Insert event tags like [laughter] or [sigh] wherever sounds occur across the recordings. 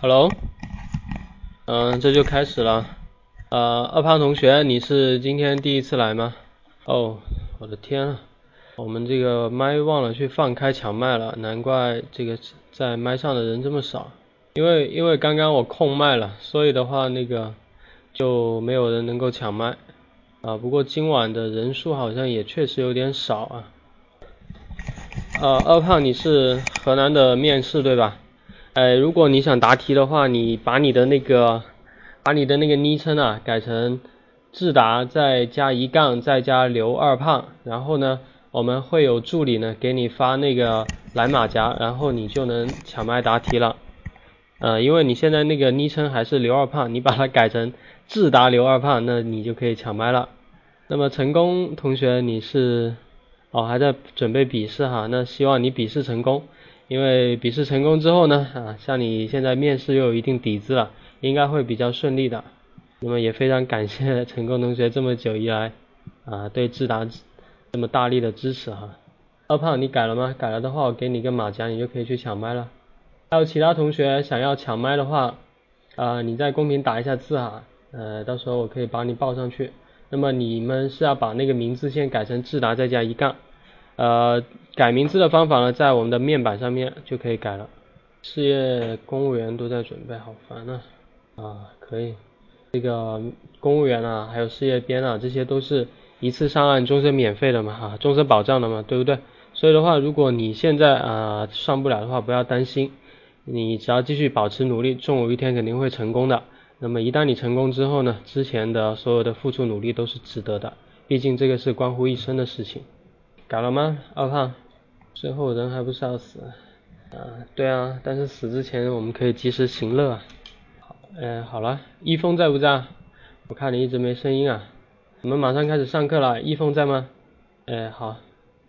Hello，嗯，这就开始了。呃，二胖同学，你是今天第一次来吗？哦，我的天啊，我们这个麦忘了去放开抢麦了，难怪这个在麦上的人这么少。因为因为刚刚我控麦了，所以的话那个就没有人能够抢麦啊。不过今晚的人数好像也确实有点少啊。呃，二胖，你是河南的面试对吧？呃，如果你想答题的话，你把你的那个，把你的那个昵称啊改成智达，再加一杠，再加刘二胖，然后呢，我们会有助理呢给你发那个蓝马甲，然后你就能抢麦答题了。呃，因为你现在那个昵称还是刘二胖，你把它改成智达刘二胖，那你就可以抢麦了。那么成功同学，你是哦还在准备笔试哈，那希望你笔试成功。因为笔试成功之后呢，啊，像你现在面试又有一定底子了，应该会比较顺利的。那么也非常感谢成功同学这么久以来啊对智达这么大力的支持哈。二胖你改了吗？改了的话我给你个马甲，你就可以去抢麦了。还有其他同学想要抢麦的话，啊你在公屏打一下字哈，呃到时候我可以把你报上去。那么你们是要把那个名字先改成智达再加一杠。呃，改名字的方法呢，在我们的面板上面就可以改了。事业公务员都在准备，好烦啊！啊，可以，这个公务员啊，还有事业编啊，这些都是一次上岸终身免费的嘛，哈，终身保障的嘛，对不对？所以的话，如果你现在啊上不了的话，不要担心，你只要继续保持努力，终有一天肯定会成功的。那么一旦你成功之后呢，之前的所有的付出努力都是值得的，毕竟这个是关乎一生的事情。改了吗，二胖？最后人还不是要死？啊，对啊，但是死之前我们可以及时行乐啊。好，嗯，好了，一峰在不在？我看你一直没声音啊。我们马上开始上课了，一峰在吗？哎，好，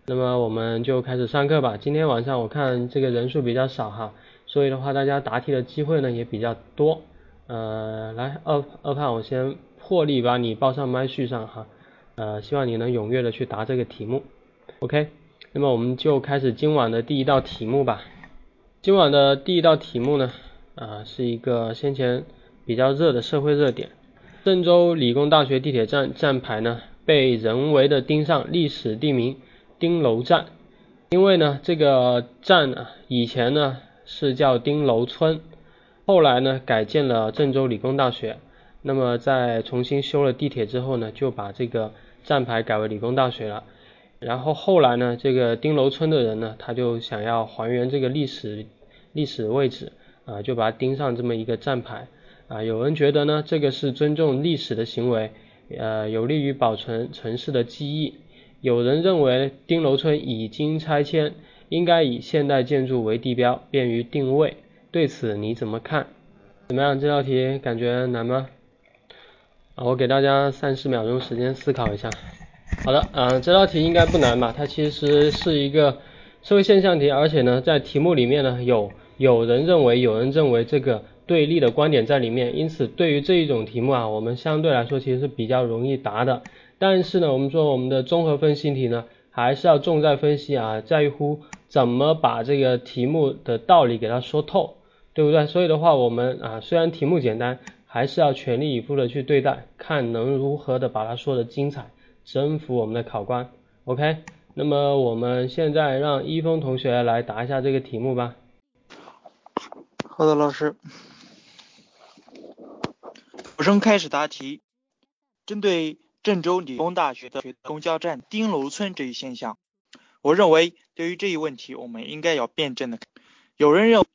那么我们就开始上课吧。今天晚上我看这个人数比较少哈，所以的话大家答题的机会呢也比较多。呃，来，二二胖，我先破例把你报上麦序上哈。呃，希望你能踊跃的去答这个题目。OK，那么我们就开始今晚的第一道题目吧。今晚的第一道题目呢，啊，是一个先前比较热的社会热点。郑州理工大学地铁站站牌呢，被人为的钉上历史地名丁楼站。因为呢，这个站呢，以前呢是叫丁楼村，后来呢改建了郑州理工大学。那么在重新修了地铁之后呢，就把这个站牌改为理工大学了。然后后来呢，这个丁楼村的人呢，他就想要还原这个历史历史位置啊，就把它钉上这么一个站牌啊。有人觉得呢，这个是尊重历史的行为，呃，有利于保存城市的记忆。有人认为丁楼村已经拆迁，应该以现代建筑为地标，便于定位。对此你怎么看？怎么样？这道题感觉难吗？啊，我给大家三十秒钟时间思考一下。好的，嗯，这道题应该不难吧？它其实是一个社会现象题，而且呢，在题目里面呢，有有人认为，有人认为这个对立的观点在里面，因此对于这一种题目啊，我们相对来说其实是比较容易答的。但是呢，我们说我们的综合分析题呢，还是要重在分析啊，在乎怎么把这个题目的道理给它说透，对不对？所以的话，我们啊，虽然题目简单，还是要全力以赴的去对待，看能如何的把它说的精彩。征服我们的考官，OK，那么我们现在让一峰同学来答一下这个题目吧。好的，老师。考生开始答题。针对郑州理工大学的公交站丁楼村这一现象，我认为对于这一问题，我们应该要辩证的。有人认为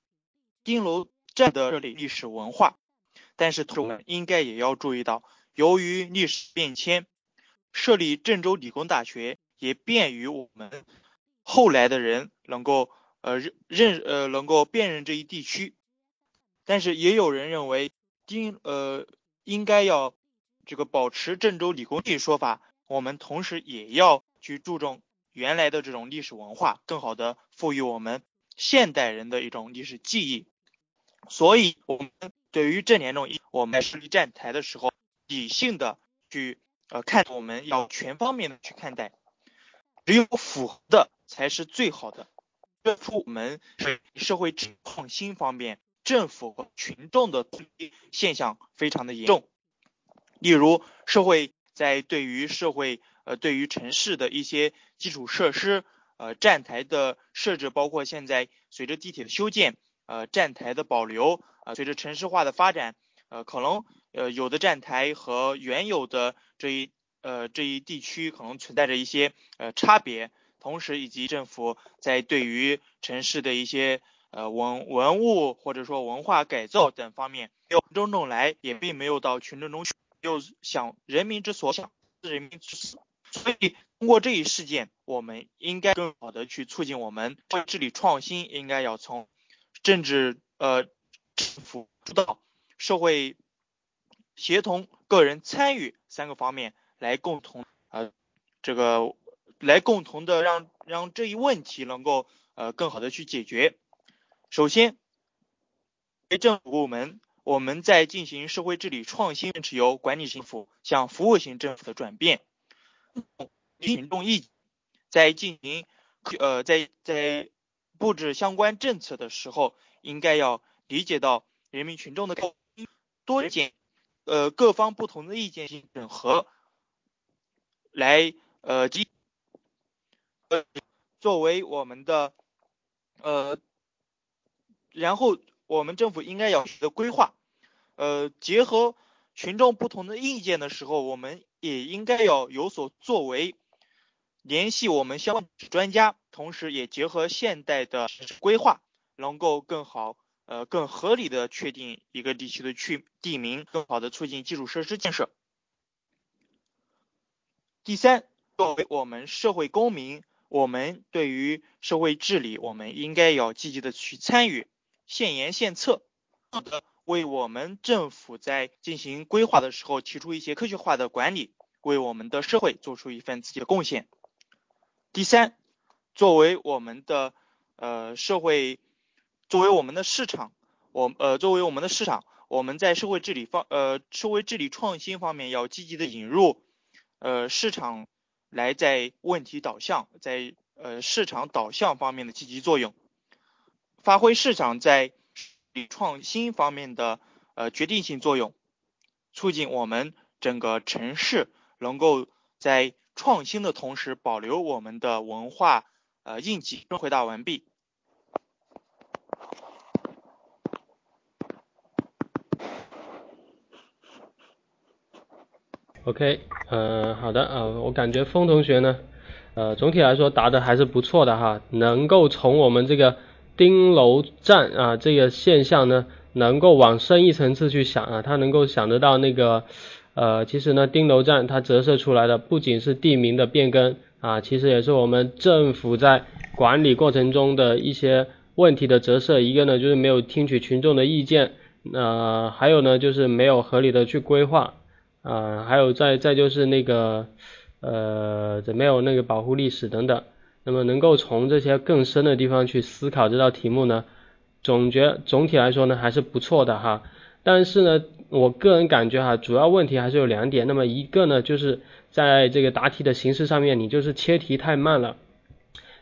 丁楼站的这里历史文化，但是同学们应该也要注意到，由于历史变迁。设立郑州理工大学也便于我们后来的人能够呃认认呃能够辨认这一地区，但是也有人认为丁呃应该要这个保持郑州理工这一说法，我们同时也要去注重原来的这种历史文化，更好的赋予我们现代人的一种历史记忆。所以，我们对于这两种，我们在设立站台的时候，理性的去。呃，看我们要全方面的去看待，只有符合的才是最好的。这出我们社会创新方面政府和群众的现象非常的严重。例如，社会在对于社会呃对于城市的一些基础设施呃站台的设置，包括现在随着地铁的修建呃站台的保留啊，随着城市化的发展呃可能呃有的站台和原有的这一呃这一地区可能存在着一些呃差别。同时，以及政府在对于城市的一些呃文文物或者说文化改造等方面，由群众来也并没有到群众中去又想人民之所想，人民之所，所以通过这一事件，我们应该更好的去促进我们治理创新，应该要从政治呃政府主导、社会协同、个人参与三个方面来共同呃这个。来共同的让让这一问题能够呃更好的去解决。首先，为政府部门我们在进行社会治理创新，是由管理型政府向服务型政府的转变。群众意在进行呃在在布置相关政策的时候，应该要理解到人民群众的多见，呃各方不同的意见进行整合，来呃及。呃，作为我们的呃，然后我们政府应该有的规划，呃，结合群众不同的意见的时候，我们也应该要有所作为，联系我们相关专家，同时也结合现代的规划，能够更好呃更合理的确定一个地区的区地名，更好的促进基础设施建设。第三，作为我们社会公民。我们对于社会治理，我们应该要积极的去参与，献言献策，的为我们政府在进行规划的时候提出一些科学化的管理，为我们的社会做出一份自己的贡献。第三，作为我们的呃社会，作为我们的市场，我呃作为我们的市场，我们在社会治理方呃社会治理创新方面要积极的引入呃市场。来在问题导向，在呃市场导向方面的积极作用，发挥市场在创新方面的呃决定性作用，促进我们整个城市能够在创新的同时保留我们的文化呃印记。回答完毕。OK，呃，好的啊，我感觉风同学呢，呃，总体来说答的还是不错的哈，能够从我们这个丁楼站啊这个现象呢，能够往深一层次去想啊，他能够想得到那个，呃，其实呢，丁楼站它折射出来的不仅是地名的变更啊，其实也是我们政府在管理过程中的一些问题的折射，一个呢就是没有听取群众的意见，呃，还有呢就是没有合理的去规划。啊，还有再再就是那个呃，没有那个保护历史等等，那么能够从这些更深的地方去思考这道题目呢，总觉总体来说呢还是不错的哈。但是呢，我个人感觉哈，主要问题还是有两点。那么一个呢，就是在这个答题的形式上面，你就是切题太慢了。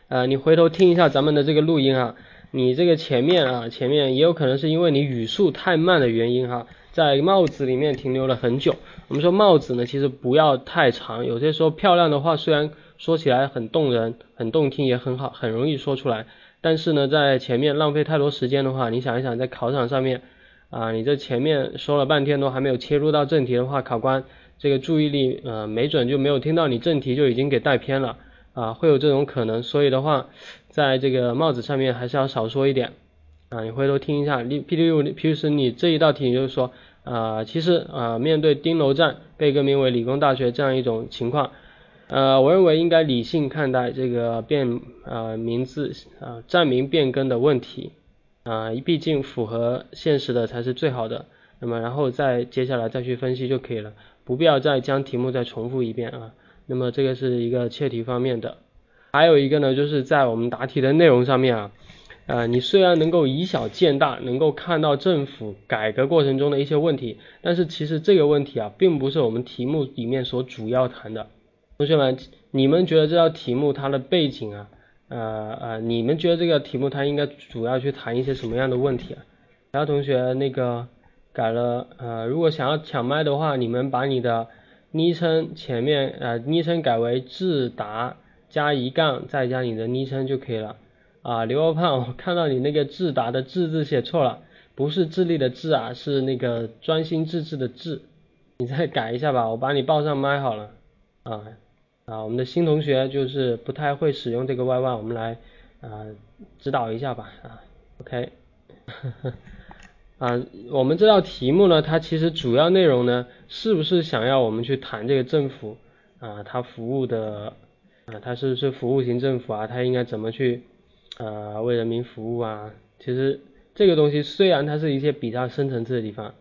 呃，你回头听一下咱们的这个录音哈，你这个前面啊，前面也有可能是因为你语速太慢的原因哈。在帽子里面停留了很久。我们说帽子呢，其实不要太长。有些时候漂亮的话，虽然说起来很动人、很动听，也很好，很容易说出来。但是呢，在前面浪费太多时间的话，你想一想，在考场上面啊，你这前面说了半天都还没有切入到正题的话，考官这个注意力呃，没准就没有听到你正题就已经给带偏了啊，会有这种可能。所以的话，在这个帽子上面还是要少说一点。啊，你回头听一下，你 P D U 平时你这一道题就是说，啊，其实啊，面对丁楼站被更名为理工大学这样一种情况，呃，我认为应该理性看待这个变啊名字啊站名变更的问题啊，毕竟符合现实的才是最好的。那么然后再接下来再去分析就可以了，不必要再将题目再重复一遍啊。那么这个是一个切题方面的，还有一个呢，就是在我们答题的内容上面啊。呃，你虽然能够以小见大，能够看到政府改革过程中的一些问题，但是其实这个问题啊，并不是我们题目里面所主要谈的。同学们，你们觉得这道题目它的背景啊，呃呃，你们觉得这个题目它应该主要去谈一些什么样的问题啊？他同学那个改了，呃，如果想要抢麦的话，你们把你的昵称前面呃昵称改为智达加一杠再加你的昵称就可以了。啊，刘二胖，我看到你那个智达的智字写错了，不是智力的智啊，是那个专心致志的志，你再改一下吧，我把你报上麦好了。啊啊，我们的新同学就是不太会使用这个 YY，我们来啊指导一下吧啊，OK。[laughs] 啊，我们这道题目呢，它其实主要内容呢，是不是想要我们去谈这个政府啊，它服务的啊，它是不是服务型政府啊，它应该怎么去呃为人民服务啊？其实这个东西虽然它是一些比较深层次的地方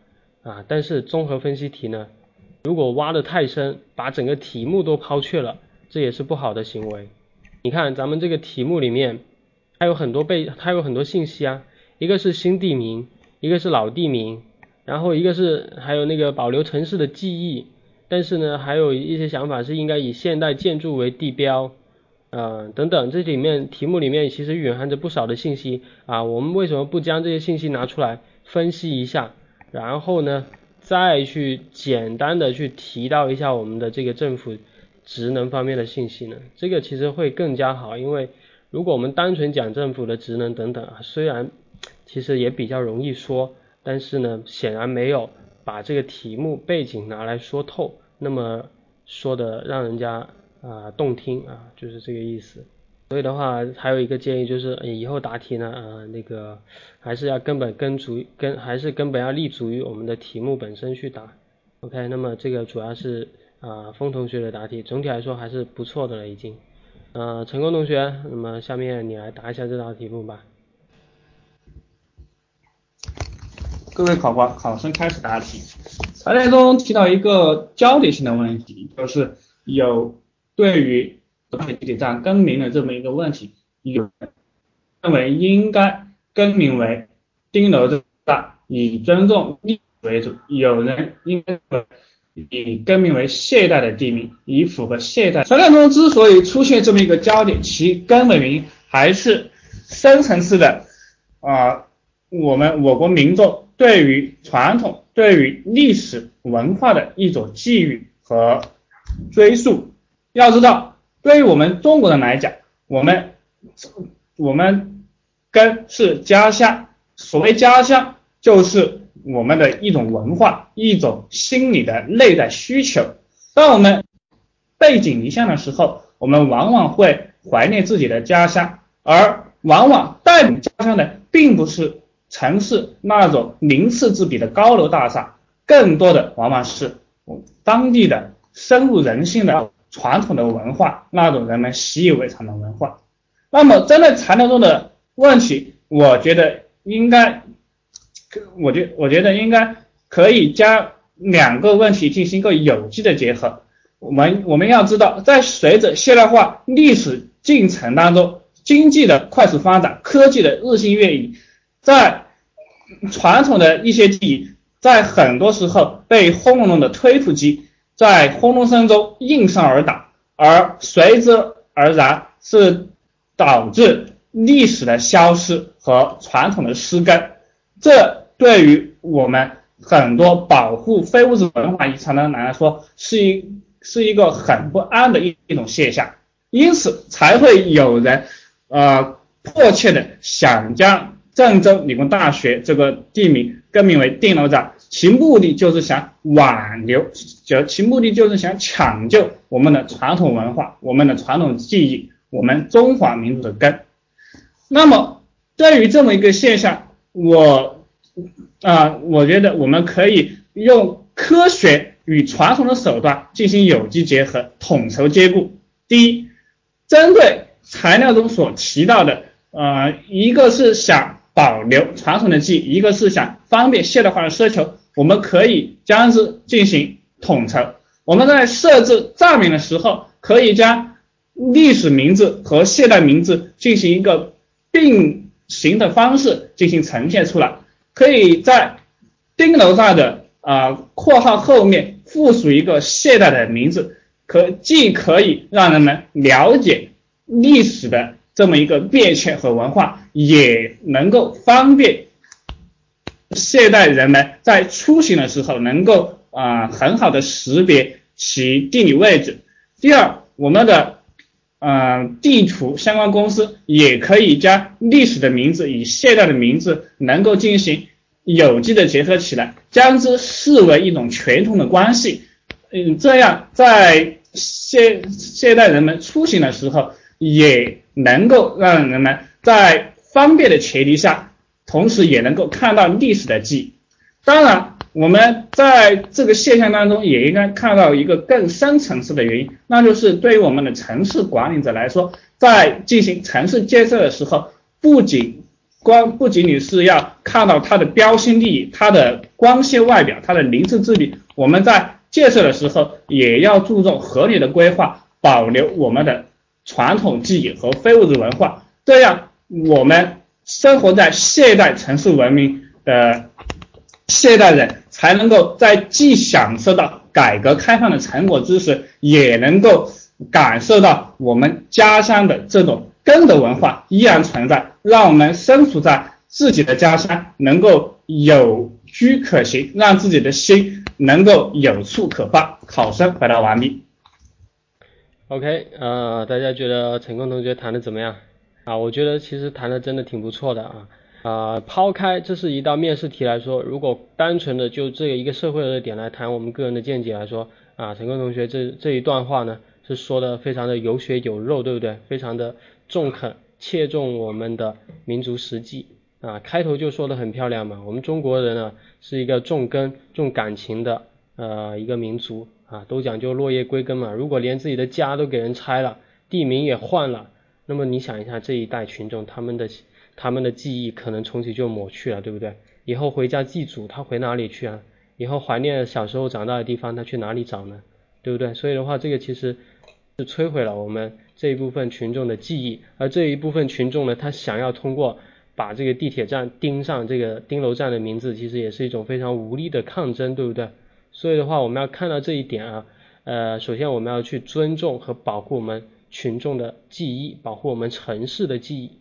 啊，但是综合分析题呢，如果挖的太深，把整个题目都抛却了，这也是不好的行为。你看咱们这个题目里面，它有很多被，它有很多信息啊，一个是新地名。一个是老地名，然后一个是还有那个保留城市的记忆，但是呢，还有一些想法是应该以现代建筑为地标，呃等等，这里面题目里面其实蕴含着不少的信息啊，我们为什么不将这些信息拿出来分析一下，然后呢，再去简单的去提到一下我们的这个政府职能方面的信息呢？这个其实会更加好，因为如果我们单纯讲政府的职能等等啊，虽然。其实也比较容易说，但是呢，显然没有把这个题目背景拿来说透，那么说的让人家啊动听啊，就是这个意思。所以的话，还有一个建议就是，以后答题呢，啊那个还是要根本根足根，还是根本要立足于我们的题目本身去答。OK，那么这个主要是啊风同学的答题，总体来说还是不错的了已经。呃，成功同学，那么下面你来答一下这道题目吧。各位考官，考生开始答题。材料中提到一个焦点性的问题，就是有对于地铁站更名的这么一个问题，有认为应该更名为丁楼站，以尊重历史为主；有人应该以更名为现代的地名，以符合现代。材料中之所以出现这么一个焦点，其根本原因还是深层次的啊，我们我国民众。对于传统、对于历史文化的一种寄予和追溯，要知道，对于我们中国人来讲，我们我们根是家乡，所谓家乡就是我们的一种文化、一种心理的内在需求。当我们背井离乡的时候，我们往往会怀念自己的家乡，而往往带领家乡的并不是。城市那种鳞次栉比的高楼大厦，更多的往往是当地的深入人心的传统的文化，那种人们习以为常的文化。那么针对材料中的问题，我觉得应该，我觉我觉得应该可以将两个问题进行一个有机的结合。我们我们要知道，在随着现代化历史进程当中，经济的快速发展，科技的日新月异，在传统的一些记忆，在很多时候被轰隆隆的推土机在轰隆声中应声而打，而随之而然是导致历史的消失和传统的失根。这对于我们很多保护非物质文化遗产的人来说，是一是一个很不安的一一种现象。因此才会有人呃迫切的想将。郑州理工大学这个地名更名为定楼展，其目的就是想挽留，就其目的就是想抢救我们的传统文化、我们的传统记忆、我们中华民族的根。那么，对于这么一个现象，我啊，我觉得我们可以用科学与传统的手段进行有机结合，统筹兼顾。第一，针对材料中所提到的，呃，一个是想。保留传统的记忆，一个是想方便现代化的奢求，我们可以将之进行统筹。我们在设置站名的时候，可以将历史名字和现代名字进行一个并行的方式进行呈现出来。可以在丁楼上的啊括号后面附属一个现代的名字，可既可以让人们了解历史的。这么一个变迁和文化，也能够方便现代人们在出行的时候能够啊很好的识别其地理位置。第二，我们的嗯地图相关公司也可以将历史的名字与现代的名字能够进行有机的结合起来，将之视为一种全通的关系。嗯，这样在现现代人们出行的时候，也能够让人们在方便的前提下。同时也能够看到历史的记忆。当然，我们在这个现象当中也应该看到一个更深层次的原因，那就是对于我们的城市管理者来说，在进行城市建设的时候，不仅光不仅仅是要看到它的标新立异、它的光鲜外表、它的鳞次栉比，我们在建设的时候也要注重合理的规划，保留我们的传统技艺和非物质文化，这样我们。生活在现代城市文明的现代人才能够在既享受到改革开放的成果之时，也能够感受到我们家乡的这种根的文化依然存在，让我们身处在自己的家乡能够有居可行，让自己的心能够有处可放。考生回答完毕。OK，呃，大家觉得陈功同学谈的怎么样？啊，我觉得其实谈的真的挺不错的啊啊，抛开这是一道面试题来说，如果单纯的就这一个社会的点来谈我们个人的见解来说啊，陈坤同学这这一段话呢是说的非常的有血有肉，对不对？非常的中肯，切中我们的民族实际啊，开头就说的很漂亮嘛，我们中国人呢是一个重根重感情的呃一个民族啊，都讲究落叶归根嘛，如果连自己的家都给人拆了，地名也换了。那么你想一下，这一代群众他们的他们的记忆可能从此就抹去了，对不对？以后回家祭祖，他回哪里去啊？以后怀念小时候长大的地方，他去哪里找呢？对不对？所以的话，这个其实是摧毁了我们这一部分群众的记忆，而这一部分群众呢，他想要通过把这个地铁站钉上这个丁楼站的名字，其实也是一种非常无力的抗争，对不对？所以的话，我们要看到这一点啊，呃，首先我们要去尊重和保护我们。群众的记忆，保护我们城市的记忆。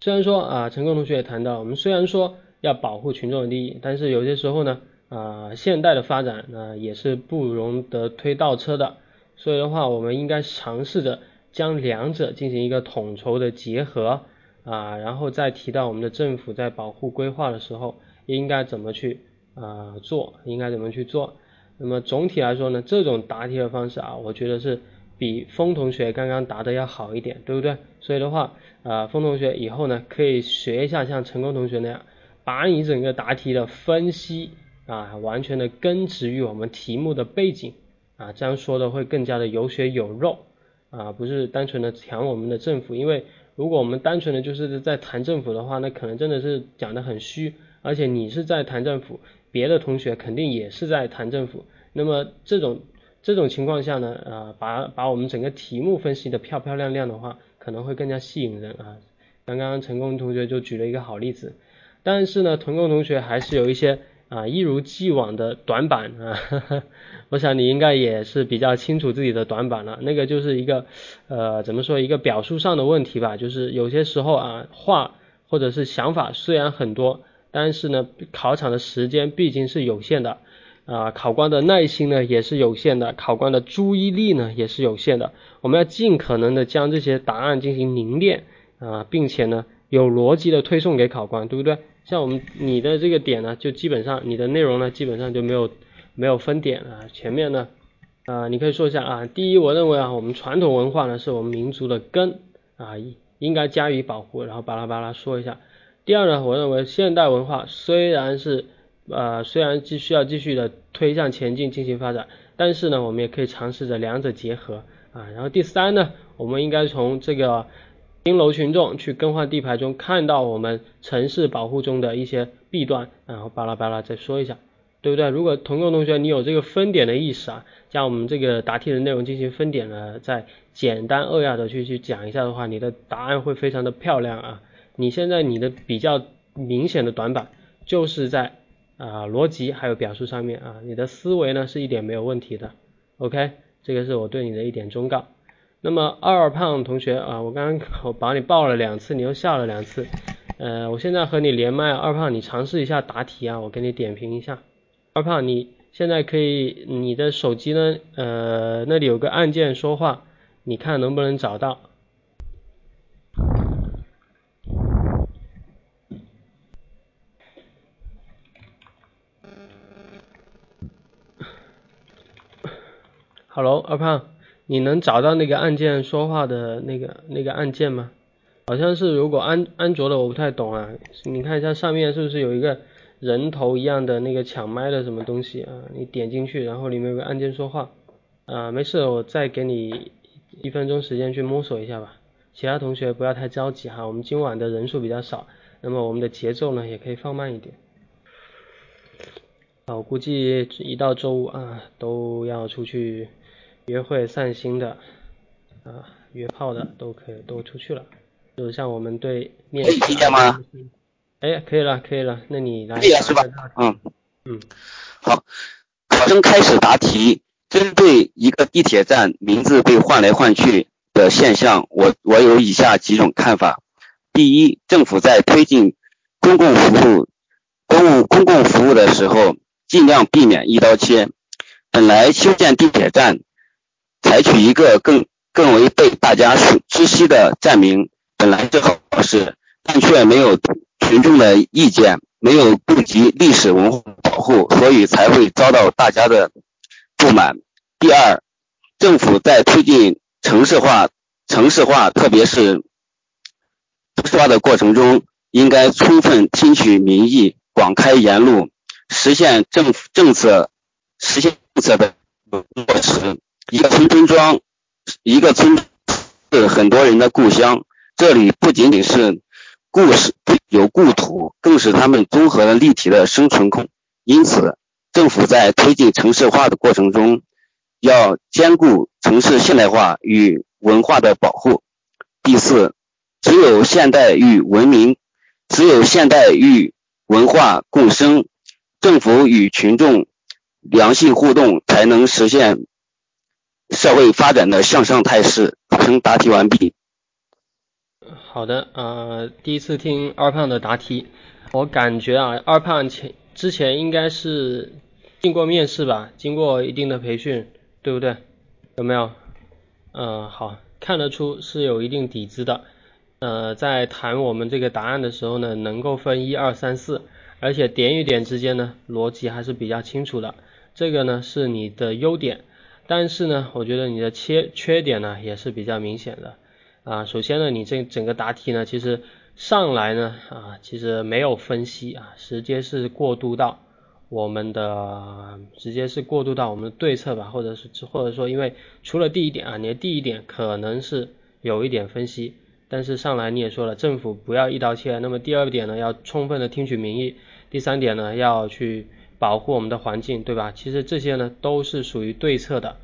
虽然说啊，陈功同学也谈到，我们虽然说要保护群众的利益，但是有些时候呢，啊，现代的发展呢也是不容得推倒车的。所以的话，我们应该尝试着将两者进行一个统筹的结合啊，然后再提到我们的政府在保护规划的时候应该怎么去啊做，应该怎么去做。那么总体来说呢，这种答题的方式啊，我觉得是。比风同学刚刚答的要好一点，对不对？所以的话，啊，风同学以后呢可以学一下像成功同学那样，把你整个答题的分析啊，完全的根植于我们题目的背景啊，这样说的会更加的有血有肉啊，不是单纯的讲我们的政府，因为如果我们单纯的就是在谈政府的话，那可能真的是讲的很虚，而且你是在谈政府，别的同学肯定也是在谈政府，那么这种。这种情况下呢，啊，把把我们整个题目分析的漂漂亮亮的话，可能会更加吸引人啊。刚刚成功同学就举了一个好例子，但是呢，成功同学还是有一些啊一如既往的短板啊。[laughs] 我想你应该也是比较清楚自己的短板了，那个就是一个呃怎么说一个表述上的问题吧，就是有些时候啊话或者是想法虽然很多，但是呢考场的时间毕竟是有限的。啊，考官的耐心呢也是有限的，考官的注意力呢也是有限的。我们要尽可能的将这些答案进行凝练啊，并且呢有逻辑的推送给考官，对不对？像我们你的这个点呢，就基本上你的内容呢基本上就没有没有分点啊。前面呢啊，你可以说一下啊，第一，我认为啊，我们传统文化呢是我们民族的根啊，应该加以保护，然后巴拉巴拉说一下。第二呢，我认为现代文化虽然是呃，虽然继续要继续的推向前进进行发展，但是呢，我们也可以尝试着两者结合啊。然后第三呢，我们应该从这个丁楼群众去更换地牌中看到我们城市保护中的一些弊端，然后巴拉巴拉再说一下，对不对？如果同工同学你有这个分点的意识啊，将我们这个答题的内容进行分点呢，再简单扼要的去去讲一下的话，你的答案会非常的漂亮啊。你现在你的比较明显的短板就是在。啊，逻辑还有表述上面啊，你的思维呢是一点没有问题的，OK，这个是我对你的一点忠告。那么二胖同学啊，我刚刚我把你抱了两次，你又笑了两次，呃，我现在和你连麦，二胖，你尝试一下答题啊，我给你点评一下。二胖，你现在可以，你的手机呢，呃，那里有个按键说话，你看能不能找到？Hello，二胖，你能找到那个按键说话的那个那个按键吗？好像是如果安安卓的我不太懂啊，你看一下上面是不是有一个人头一样的那个抢麦的什么东西啊？你点进去，然后里面有个按键说话啊，没事，我再给你一分钟时间去摸索一下吧。其他同学不要太着急哈，我们今晚的人数比较少，那么我们的节奏呢也可以放慢一点。啊，我估计一到周五啊都要出去。约会散心的啊，约炮的都可以都出去了，就像我们对面。可以听见吗？哎，可以了，可以了，那你来。可以了是吧？嗯嗯。好，考生开始答题。针对一个地铁站名字被换来换去的现象，我我有以下几种看法。第一，政府在推进公共服务、公共公共服务的时候，尽量避免一刀切。本来修建地铁站。采取一个更更为被大家熟知悉的站名，本来是好事，但却没有群众的意见，没有顾及历史文化保护，所以才会遭到大家的不满。第二，政府在推进城市化、城市化，特别是城市化的过程中，应该充分听取民意，广开言路，实现政府政策实现政策的落实。一个村村庄，一个村是很多人的故乡。这里不仅仅是故事有故土，更是他们综合的立体的生存空。因此，政府在推进城市化的过程中，要兼顾城市现代化与文化的保护。第四，只有现代与文明，只有现代与文化共生，政府与群众良性互动，才能实现。社会发展的向上态势。考生答题完毕。好的，呃，第一次听二胖的答题，我感觉啊，二胖前之前应该是经过面试吧，经过一定的培训，对不对？有没有？嗯，好，看得出是有一定底子的。呃，在谈我们这个答案的时候呢，能够分一二三四，而且点与点之间呢，逻辑还是比较清楚的。这个呢，是你的优点。但是呢，我觉得你的缺缺点呢也是比较明显的啊。首先呢，你这整个答题呢，其实上来呢啊，其实没有分析啊，直接是过渡到我们的，直接是过渡到我们的对策吧，或者是或者说，因为除了第一点啊，你的第一点可能是有一点分析，但是上来你也说了，政府不要一刀切。那么第二点呢，要充分的听取民意。第三点呢，要去。保护我们的环境，对吧？其实这些呢都是属于对策的。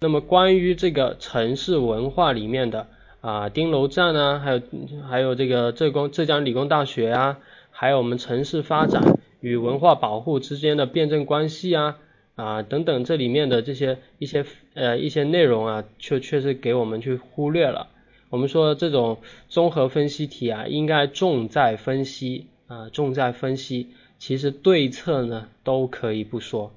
那么关于这个城市文化里面的啊，丁楼站啊，还有还有这个浙工浙江理工大学啊，还有我们城市发展与文化保护之间的辩证关系啊啊等等，这里面的这些一些呃一些内容啊，却确实给我们去忽略了。我们说这种综合分析题啊，应该重在分析啊，重在分析。其实对策呢都可以不说，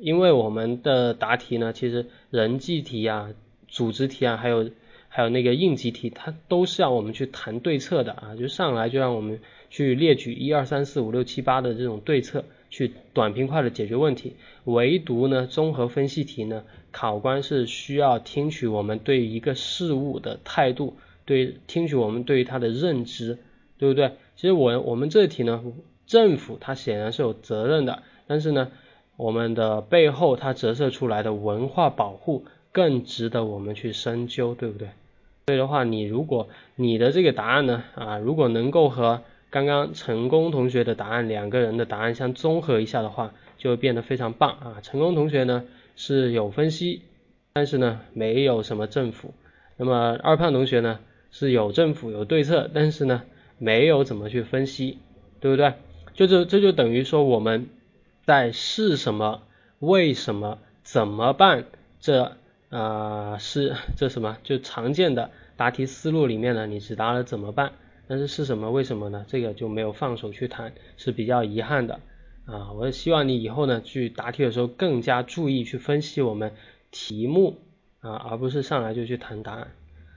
因为我们的答题呢，其实人际题啊、组织题啊，还有还有那个应急题，它都是要我们去谈对策的啊，就上来就让我们去列举一二三四五六七八的这种对策，去短平快的解决问题。唯独呢综合分析题呢，考官是需要听取我们对一个事物的态度，对听取我们对于它的认知，对不对？其实我我们这题呢。政府它显然是有责任的，但是呢，我们的背后它折射出来的文化保护更值得我们去深究，对不对？所以的话，你如果你的这个答案呢，啊，如果能够和刚刚成功同学的答案两个人的答案相综合一下的话，就会变得非常棒啊。成功同学呢是有分析，但是呢没有什么政府，那么二胖同学呢是有政府有对策，但是呢没有怎么去分析，对不对？就这这就等于说我们在是什么、为什么、怎么办这啊是这什么就常见的答题思路里面呢，你只答了怎么办，但是是什么？为什么呢？这个就没有放手去谈，是比较遗憾的啊。我希望你以后呢去答题的时候更加注意去分析我们题目啊，而不是上来就去谈答案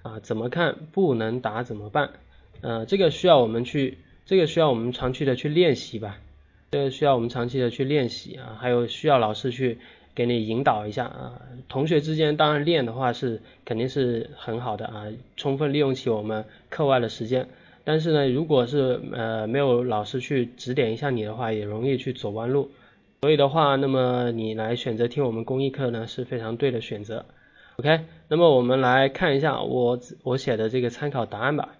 啊。怎么看不能答怎么办？呃，这个需要我们去，这个需要我们长期的去练习吧。这个需要我们长期的去练习啊，还有需要老师去给你引导一下啊。同学之间当然练的话是肯定是很好的啊，充分利用起我们课外的时间。但是呢，如果是呃没有老师去指点一下你的话，也容易去走弯路。所以的话，那么你来选择听我们公益课呢是非常对的选择。OK，那么我们来看一下我我写的这个参考答案吧。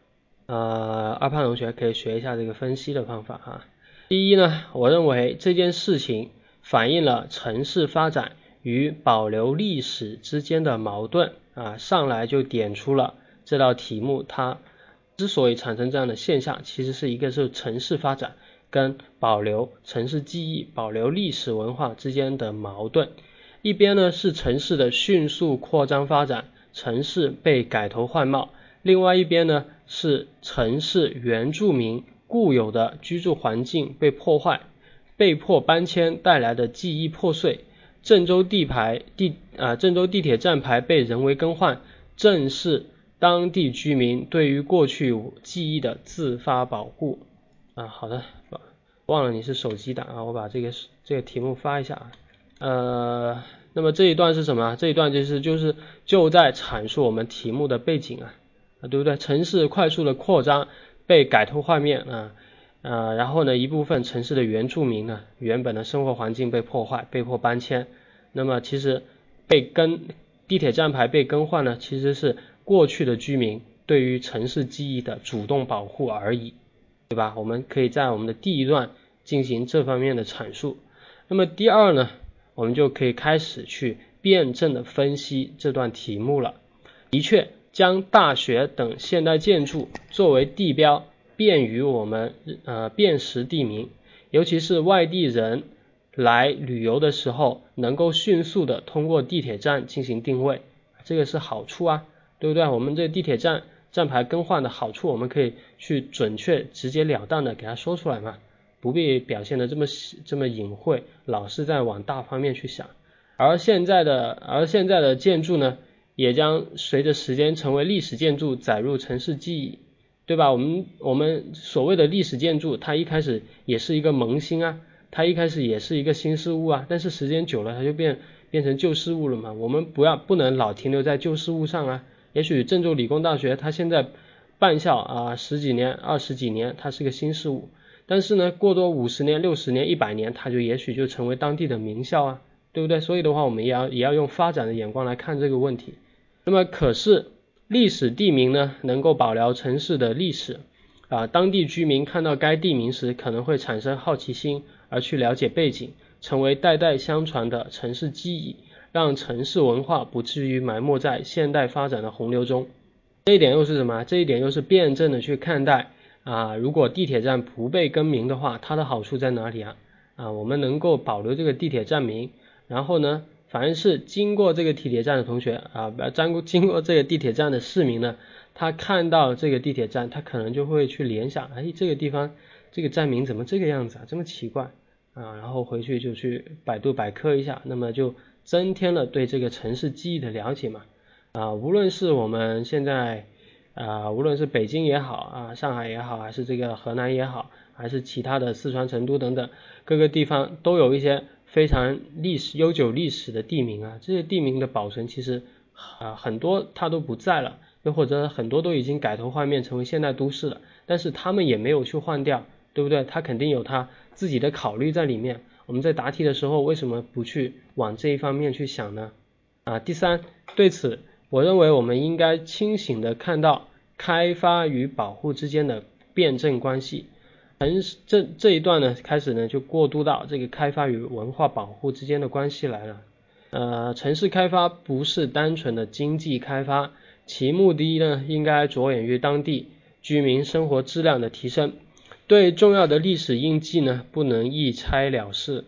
呃，二胖同学可以学一下这个分析的方法哈。第一呢，我认为这件事情反映了城市发展与保留历史之间的矛盾啊，上来就点出了这道题目它。之所以产生这样的现象，其实是一个是城市发展跟保留城市记忆、保留历史文化之间的矛盾。一边呢是城市的迅速扩张发展，城市被改头换貌；另外一边呢是城市原住民固有的居住环境被破坏，被迫搬迁带来的记忆破碎。郑州地牌地啊，郑州地铁站牌被人为更换，正是。当地居民对于过去记忆的自发保护啊，好的，忘了你是手机党啊，我把这个这个题目发一下啊，呃，那么这一段是什么？这一段就是就是就在阐述我们题目的背景，啊对不对？城市快速的扩张被改头换面啊，呃，然后呢一部分城市的原住民呢原本的生活环境被破坏，被迫搬迁，那么其实被更地铁站牌被更换呢，其实是。过去的居民对于城市记忆的主动保护而已，对吧？我们可以在我们的第一段进行这方面的阐述。那么第二呢，我们就可以开始去辩证的分析这段题目了。的确，将大学等现代建筑作为地标，便于我们呃辨识地名，尤其是外地人来旅游的时候，能够迅速的通过地铁站进行定位，这个是好处啊。对不对？我们这地铁站站牌更换的好处，我们可以去准确、直截了当的给他说出来嘛，不必表现的这么这么隐晦，老是在往大方面去想。而现在的而现在的建筑呢，也将随着时间成为历史建筑，载入城市记忆，对吧？我们我们所谓的历史建筑，它一开始也是一个萌新啊，它一开始也是一个新事物啊，但是时间久了，它就变变成旧事物了嘛。我们不要不能老停留在旧事物上啊。也许郑州理工大学它现在办校啊十几年二十几年它是个新事物，但是呢过多五十年六十年一百年它就也许就成为当地的名校啊，对不对？所以的话我们也要也要用发展的眼光来看这个问题。那么可是历史地名呢能够保留城市的历史啊，当地居民看到该地名时可能会产生好奇心而去了解背景，成为代代相传的城市记忆。让城市文化不至于埋没在现代发展的洪流中，这一点又是什么？这一点又是辩证的去看待啊。如果地铁站不被更名的话，它的好处在哪里啊？啊，我们能够保留这个地铁站名，然后呢，凡是经过这个地铁站的同学啊，不要经过经过这个地铁站的市民呢，他看到这个地铁站，他可能就会去联想，哎，这个地方这个站名怎么这个样子啊？这么奇怪啊？然后回去就去百度百科一下，那么就。增添了对这个城市记忆的了解嘛，啊，无论是我们现在啊，无论是北京也好啊，上海也好，还是这个河南也好，还是其他的四川成都等等各个地方，都有一些非常历史悠久历史的地名啊，这些地名的保存其实啊很多它都不在了，又或者很多都已经改头换面成为现代都市了，但是他们也没有去换掉，对不对？他肯定有他自己的考虑在里面。我们在答题的时候为什么不去往这一方面去想呢？啊，第三，对此，我认为我们应该清醒的看到开发与保护之间的辩证关系。城市这这一段呢，开始呢就过渡到这个开发与文化保护之间的关系来了。呃，城市开发不是单纯的经济开发，其目的呢应该着眼于当地居民生活质量的提升。对重要的历史印记呢，不能一拆了事，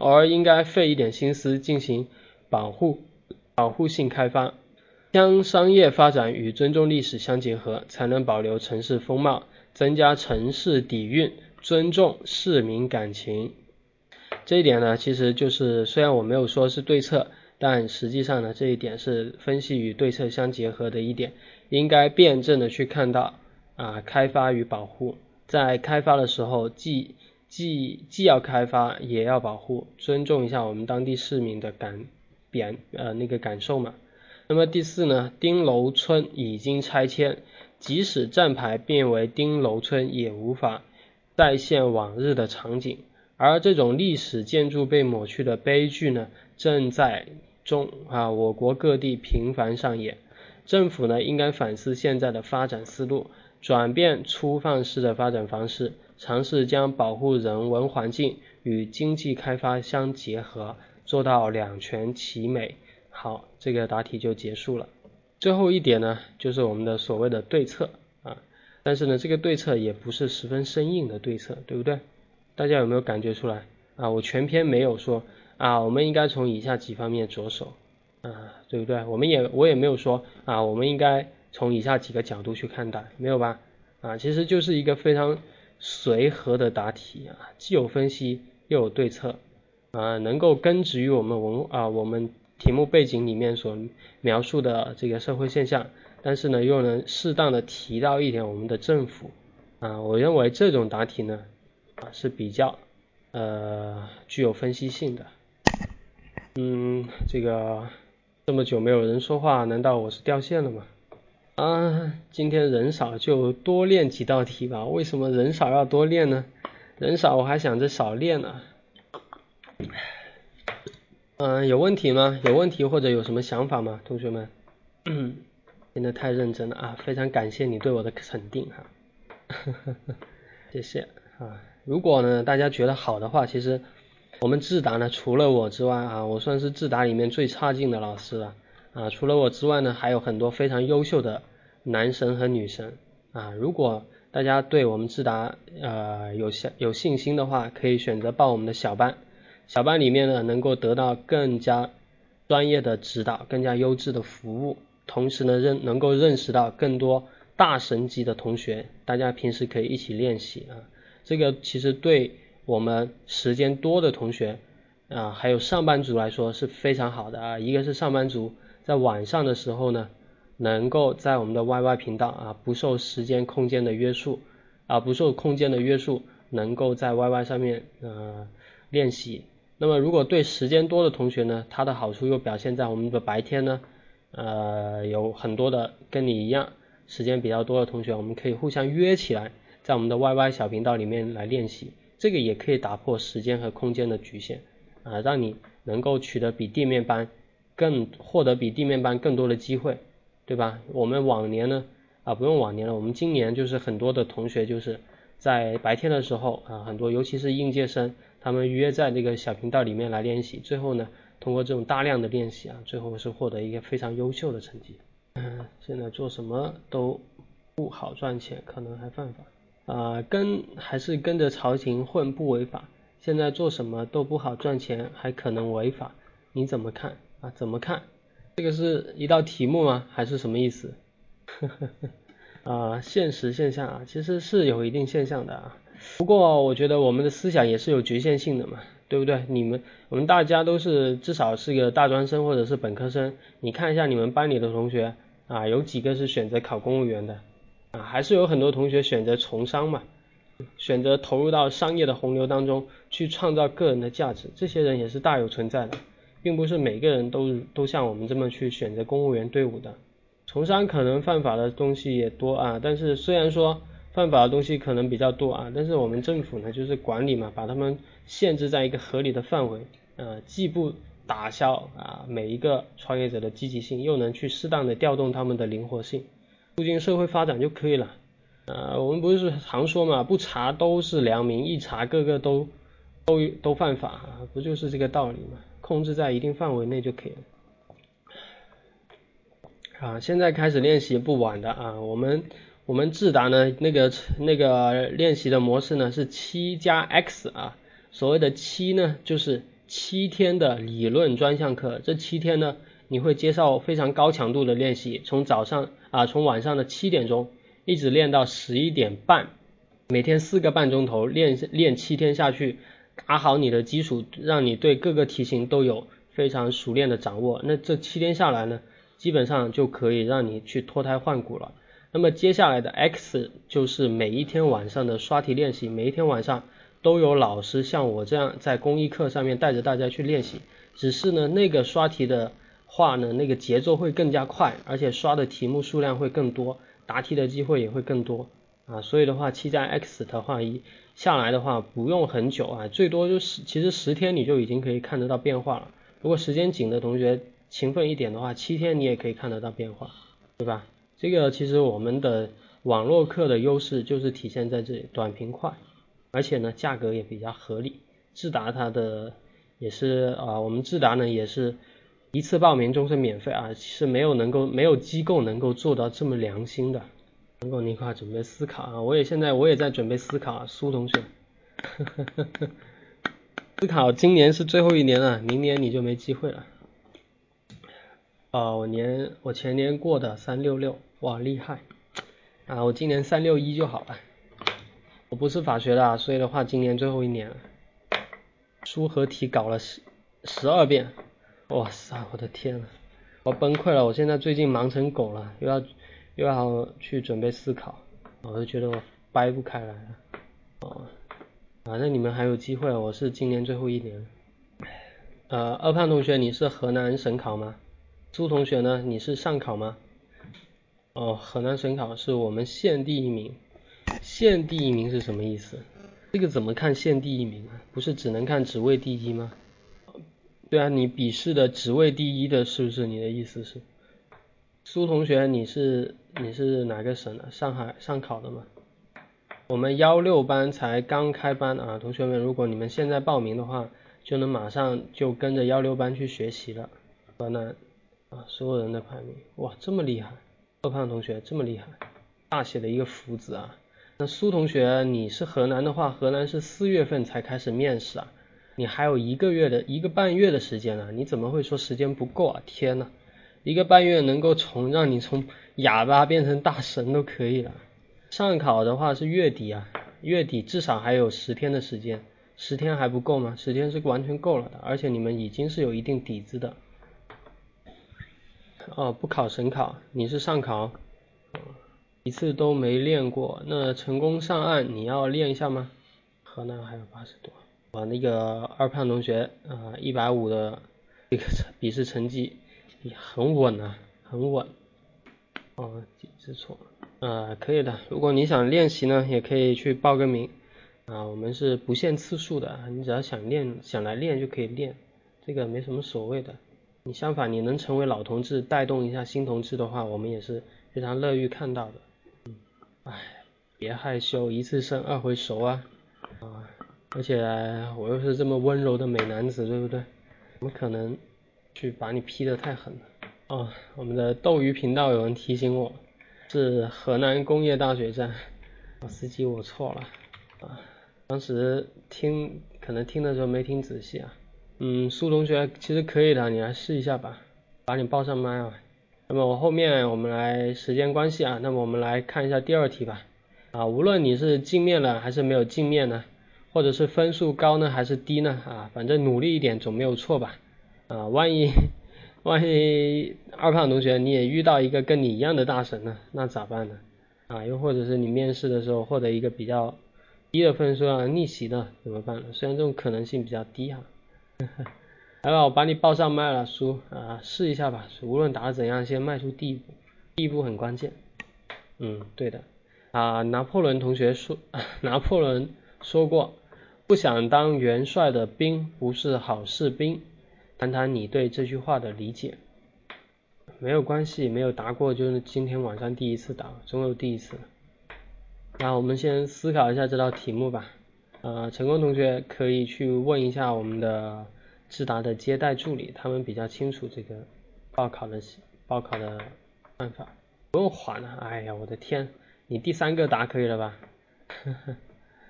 而应该费一点心思进行保护、保护性开发。将商业发展与尊重历史相结合，才能保留城市风貌，增加城市底蕴，尊重市民感情。这一点呢，其实就是虽然我没有说是对策，但实际上呢，这一点是分析与对策相结合的一点，应该辩证的去看到啊，开发与保护，在开发的时候，既既既要开发，也要保护，尊重一下我们当地市民的感感呃那个感受嘛。那么第四呢，丁楼村已经拆迁，即使站牌变为丁楼村，也无法再现往日的场景。而这种历史建筑被抹去的悲剧呢，正在中啊我国各地频繁上演。政府呢，应该反思现在的发展思路，转变粗放式的发展方式，尝试将保护人文环境与经济开发相结合，做到两全其美。好，这个答题就结束了。最后一点呢，就是我们的所谓的对策啊，但是呢，这个对策也不是十分生硬的对策，对不对？大家有没有感觉出来啊？我全篇没有说啊，我们应该从以下几方面着手啊，对不对？我们也我也没有说啊，我们应该从以下几个角度去看待，没有吧？啊，其实就是一个非常随和的答题啊，既有分析又有对策啊，能够根植于我们文啊我们。题目背景里面所描述的这个社会现象，但是呢又能适当的提到一点我们的政府啊，我认为这种答题呢啊是比较呃具有分析性的。嗯，这个这么久没有人说话，难道我是掉线了吗？啊，今天人少就多练几道题吧。为什么人少要多练呢？人少我还想着少练呢。嗯，有问题吗？有问题或者有什么想法吗，同学们？[clears throat] 真的太认真了啊！非常感谢你对我的肯定哈，[laughs] 谢谢啊。如果呢大家觉得好的话，其实我们智达呢除了我之外啊，我算是智达里面最差劲的老师了啊。除了我之外呢，还有很多非常优秀的男神和女神啊。如果大家对我们智达呃有信有信心的话，可以选择报我们的小班。小班里面呢，能够得到更加专业的指导，更加优质的服务，同时呢认能够认识到更多大神级的同学，大家平时可以一起练习啊。这个其实对我们时间多的同学啊，还有上班族来说是非常好的啊。一个是上班族在晚上的时候呢，能够在我们的 YY 频道啊，不受时间空间的约束啊，不受空间的约束，能够在 YY 上面呃练习。那么如果对时间多的同学呢，它的好处又表现在我们的白天呢，呃，有很多的跟你一样时间比较多的同学，我们可以互相约起来，在我们的 YY 小频道里面来练习，这个也可以打破时间和空间的局限啊，让你能够取得比地面班更获得比地面班更多的机会，对吧？我们往年呢啊不用往年了，我们今年就是很多的同学就是在白天的时候啊，很多尤其是应届生。他们约在那个小频道里面来练习，最后呢，通过这种大量的练习啊，最后是获得一个非常优秀的成绩。嗯，[laughs] 现在做什么都不好赚钱，可能还犯法啊，跟还是跟着朝廷混不违法。现在做什么都不好赚钱，还可能违法，你怎么看啊？怎么看？这个是一道题目吗？还是什么意思？呵呵呵。啊，现实现象啊，其实是有一定现象的啊。不过我觉得我们的思想也是有局限性的嘛，对不对？你们我们大家都是至少是个大专生或者是本科生，你看一下你们班里的同学啊，有几个是选择考公务员的啊？还是有很多同学选择从商嘛，选择投入到商业的洪流当中去创造个人的价值，这些人也是大有存在的，并不是每个人都都像我们这么去选择公务员队伍的。从商可能犯法的东西也多啊，但是虽然说。犯法的东西可能比较多啊，但是我们政府呢就是管理嘛，把他们限制在一个合理的范围，呃，既不打消啊每一个创业者的积极性，又能去适当的调动他们的灵活性，促进社会发展就可以了。呃，我们不是常说嘛，不查都是良民，一查个个都都都犯法啊，不就是这个道理嘛？控制在一定范围内就可以了。啊，现在开始练习不晚的啊，我们。我们智达呢，那个那个练习的模式呢是七加 X 啊，所谓的七呢就是七天的理论专项课，这七天呢你会接受非常高强度的练习，从早上啊，从晚上的七点钟一直练到十一点半，每天四个半钟头练练七天下去，打好你的基础，让你对各个题型都有非常熟练的掌握。那这七天下来呢，基本上就可以让你去脱胎换骨了。那么接下来的 X 就是每一天晚上的刷题练习，每一天晚上都有老师像我这样在公益课上面带着大家去练习。只是呢，那个刷题的话呢，那个节奏会更加快，而且刷的题目数量会更多，答题的机会也会更多啊。所以的话，七加 X 的话一下来的话，不用很久啊，最多就是其实十天你就已经可以看得到变化了。如果时间紧的同学勤奋一点的话，七天你也可以看得到变化，对吧？这个其实我们的网络课的优势就是体现在这里，短平快，而且呢价格也比较合理。智达它的。也是啊，我们智达呢也是一次报名终身免费啊，是没有能够没有机构能够做到这么良心的。能够你快准备思考啊，我也现在我也在准备思考，啊苏同学，[laughs] 思考今年是最后一年了，明年你就没机会了。哦，我年我前年过的三六六，哇厉害啊，我今年三六一就好了。我不是法学的，所以的话今年最后一年了。书和题搞了十十二遍，哇塞，我的天呐，我崩溃了！我现在最近忙成狗了，又要又要去准备思考，我就觉得我掰不开来了。哦，反正你们还有机会，我是今年最后一年。呃，二胖同学，你是河南省考吗？苏同学呢？你是上考吗？哦，河南省考是我们县第一名，县第一名是什么意思？这个怎么看县第一名啊？不是只能看职位第一吗？对啊，你笔试的职位第一的是不是你的意思是？苏同学，你是你是哪个省的？上海上考的吗？我们幺六班才刚开班啊，同学们，如果你们现在报名的话，就能马上就跟着幺六班去学习了。河南啊，所有人的排名，哇，这么厉害！二胖同学这么厉害，大写的一个福字啊。那苏同学，你是河南的话，河南是四月份才开始面试啊，你还有一个月的一个半月的时间啊，你怎么会说时间不够啊？天呐，一个半月能够从让你从哑巴变成大神都可以了。上考的话是月底啊，月底至少还有十天的时间，十天还不够吗？十天是完全够了的，而且你们已经是有一定底子的。哦，不考省考，你是上考。一次都没练过，那成功上岸你要练一下吗？河南还有八十多，我那个二胖同学啊，一百五的这个笔试成绩也很稳啊，很稳。哦，记错了，啊，可以的。如果你想练习呢，也可以去报个名啊，我们是不限次数的，你只要想练想来练就可以练，这个没什么所谓的。你相反你能成为老同志带动一下新同志的话，我们也是非常乐于看到的。唉，别害羞，一次生二回熟啊！啊，而且我又是这么温柔的美男子，对不对？怎么可能去把你劈得太狠了？哦，我们的斗鱼频道有人提醒我，是河南工业大学站。司机，我错了啊！当时听可能听的时候没听仔细啊。嗯，苏同学，其实可以的，你来试一下吧，把你报上麦啊。那么我后面我们来时间关系啊，那么我们来看一下第二题吧。啊，无论你是镜面了还是没有镜面呢，或者是分数高呢还是低呢，啊，反正努力一点总没有错吧。啊，万一万一二胖同学你也遇到一个跟你一样的大神呢，那咋办呢？啊，又或者是你面试的时候获得一个比较低的分数啊，逆袭的怎么办呢？虽然这种可能性比较低哈。[laughs] 来吧，我把你报上麦了，叔啊，试一下吧。无论打得怎样，先迈出第一步，第一步很关键。嗯，对的。啊，拿破仑同学说，[laughs] 拿破仑说过，不想当元帅的兵不是好士兵。谈谈你对这句话的理解。没有关系，没有答过就是今天晚上第一次答，总有第一次。那我们先思考一下这道题目吧。呃，成功同学可以去问一下我们的。智达的接待助理，他们比较清楚这个报考的报考的办法，不用缓了。哎呀，我的天，你第三个答可以了吧？[laughs]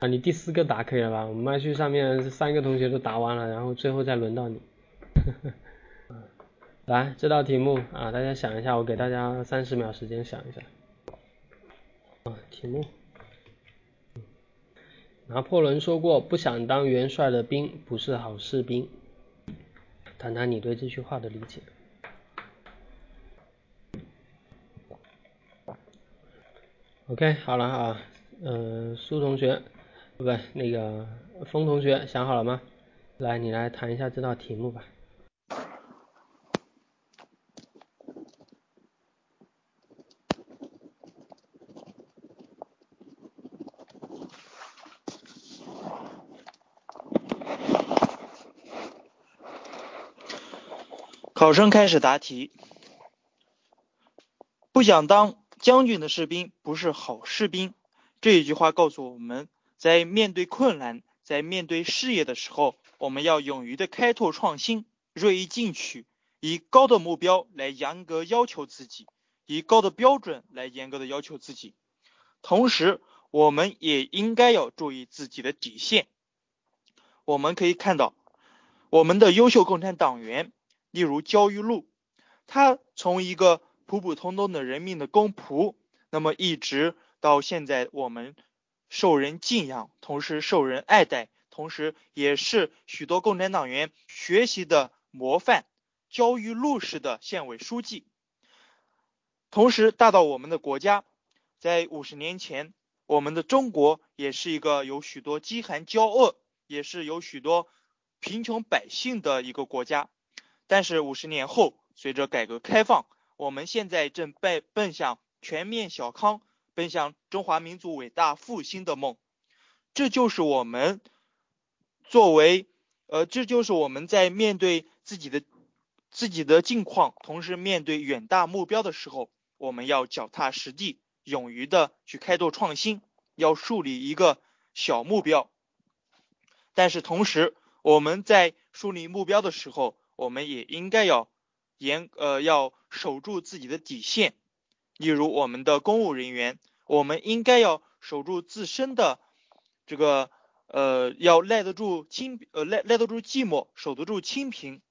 啊，你第四个答可以了吧？我们麦序上面三个同学都答完了，然后最后再轮到你。[laughs] 来，这道题目啊，大家想一下，我给大家三十秒时间想一下。啊，题目。拿破仑说过，不想当元帅的兵不是好士兵。谈谈你对这句话的理解。OK，好了啊，嗯，苏同学，不，那个风同学想好了吗？来，你来谈一下这道题目吧。考生开始答题。不想当将军的士兵不是好士兵。这一句话告诉我们，在面对困难、在面对事业的时候，我们要勇于的开拓创新，锐意进取，以高的目标来严格要求自己，以高的标准来严格的要求自己。同时，我们也应该要注意自己的底线。我们可以看到，我们的优秀共产党员。例如焦裕禄，他从一个普普通通的人民的公仆，那么一直到现在我们受人敬仰，同时受人爱戴，同时也是许多共产党员学习的模范。焦裕禄式的县委书记，同时大到我们的国家，在五十年前，我们的中国也是一个有许多饥寒交恶，也是有许多贫穷百姓的一个国家。但是五十年后，随着改革开放，我们现在正奔奔向全面小康，奔向中华民族伟大复兴的梦。这就是我们作为呃，这就是我们在面对自己的自己的境况，同时面对远大目标的时候，我们要脚踏实地，勇于的去开拓创新，要树立一个小目标。但是同时，我们在树立目标的时候，我们也应该要严呃要守住自己的底线，例如我们的公务人员，我们应该要守住自身的这个呃要耐得住清呃耐耐得住寂寞，守得住清贫，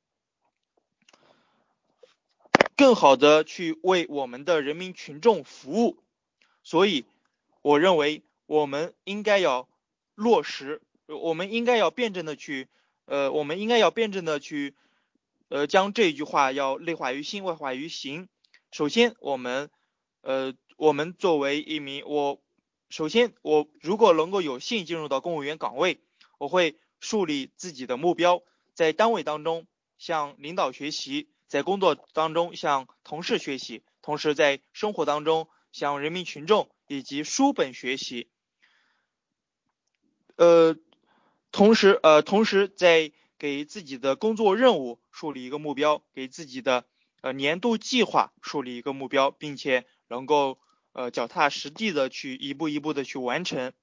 更好的去为我们的人民群众服务。所以，我认为我们应该要落实，我们应该要辩证的去呃我们应该要辩证的去。呃，将这句话要内化于心，外化于行。首先，我们，呃，我们作为一名我，首先我如果能够有幸进入到公务员岗位，我会树立自己的目标，在单位当中向领导学习，在工作当中向同事学习，同时在生活当中向人民群众以及书本学习。呃，同时，呃，同时在。给自己的工作任务树立一个目标，给自己的呃年度计划树立一个目标，并且能够呃脚踏实地的去一步一步的去完成。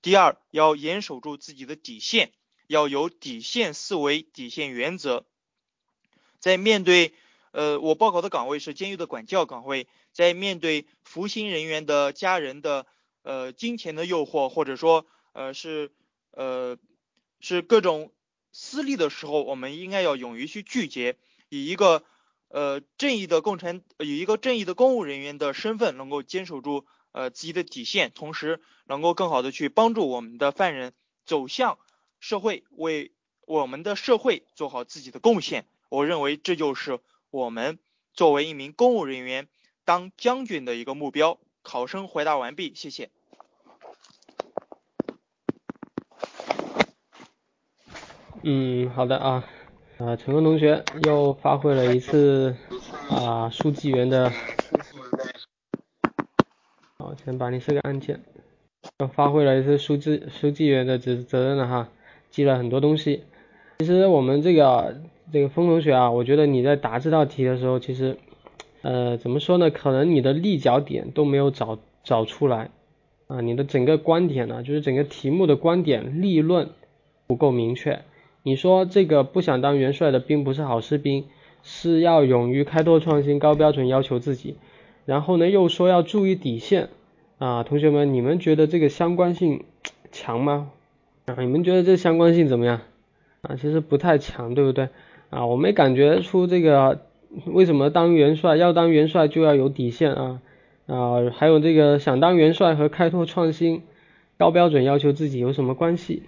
第二，要严守住自己的底线，要有底线思维、底线原则。在面对呃我报考的岗位是监狱的管教岗位，在面对服刑人员的家人的呃金钱的诱惑，或者说呃是呃是各种。私利的时候，我们应该要勇于去拒绝，以一个呃正义的共产，以一个正义的公务人员的身份，能够坚守住呃自己的底线，同时能够更好的去帮助我们的犯人走向社会，为我们的社会做好自己的贡献。我认为这就是我们作为一名公务人员当将军的一个目标。考生回答完毕，谢谢。嗯，好的啊，啊，陈坤同学又发挥了一次啊书记员的，好，先把你这个按键，又发挥了一次书记书记员的责责任了哈，记了很多东西。其实我们这个这个风同学啊，我觉得你在答这道题的时候，其实呃怎么说呢？可能你的立脚点都没有找找出来啊，你的整个观点呢，就是整个题目的观点立论不够明确。你说这个不想当元帅的兵不是好士兵，是要勇于开拓创新，高标准要求自己。然后呢，又说要注意底线啊，同学们，你们觉得这个相关性强吗？啊，你们觉得这相关性怎么样？啊，其实不太强，对不对？啊，我没感觉出这个为什么当元帅要当元帅就要有底线啊啊，还有这个想当元帅和开拓创新高标准要求自己有什么关系？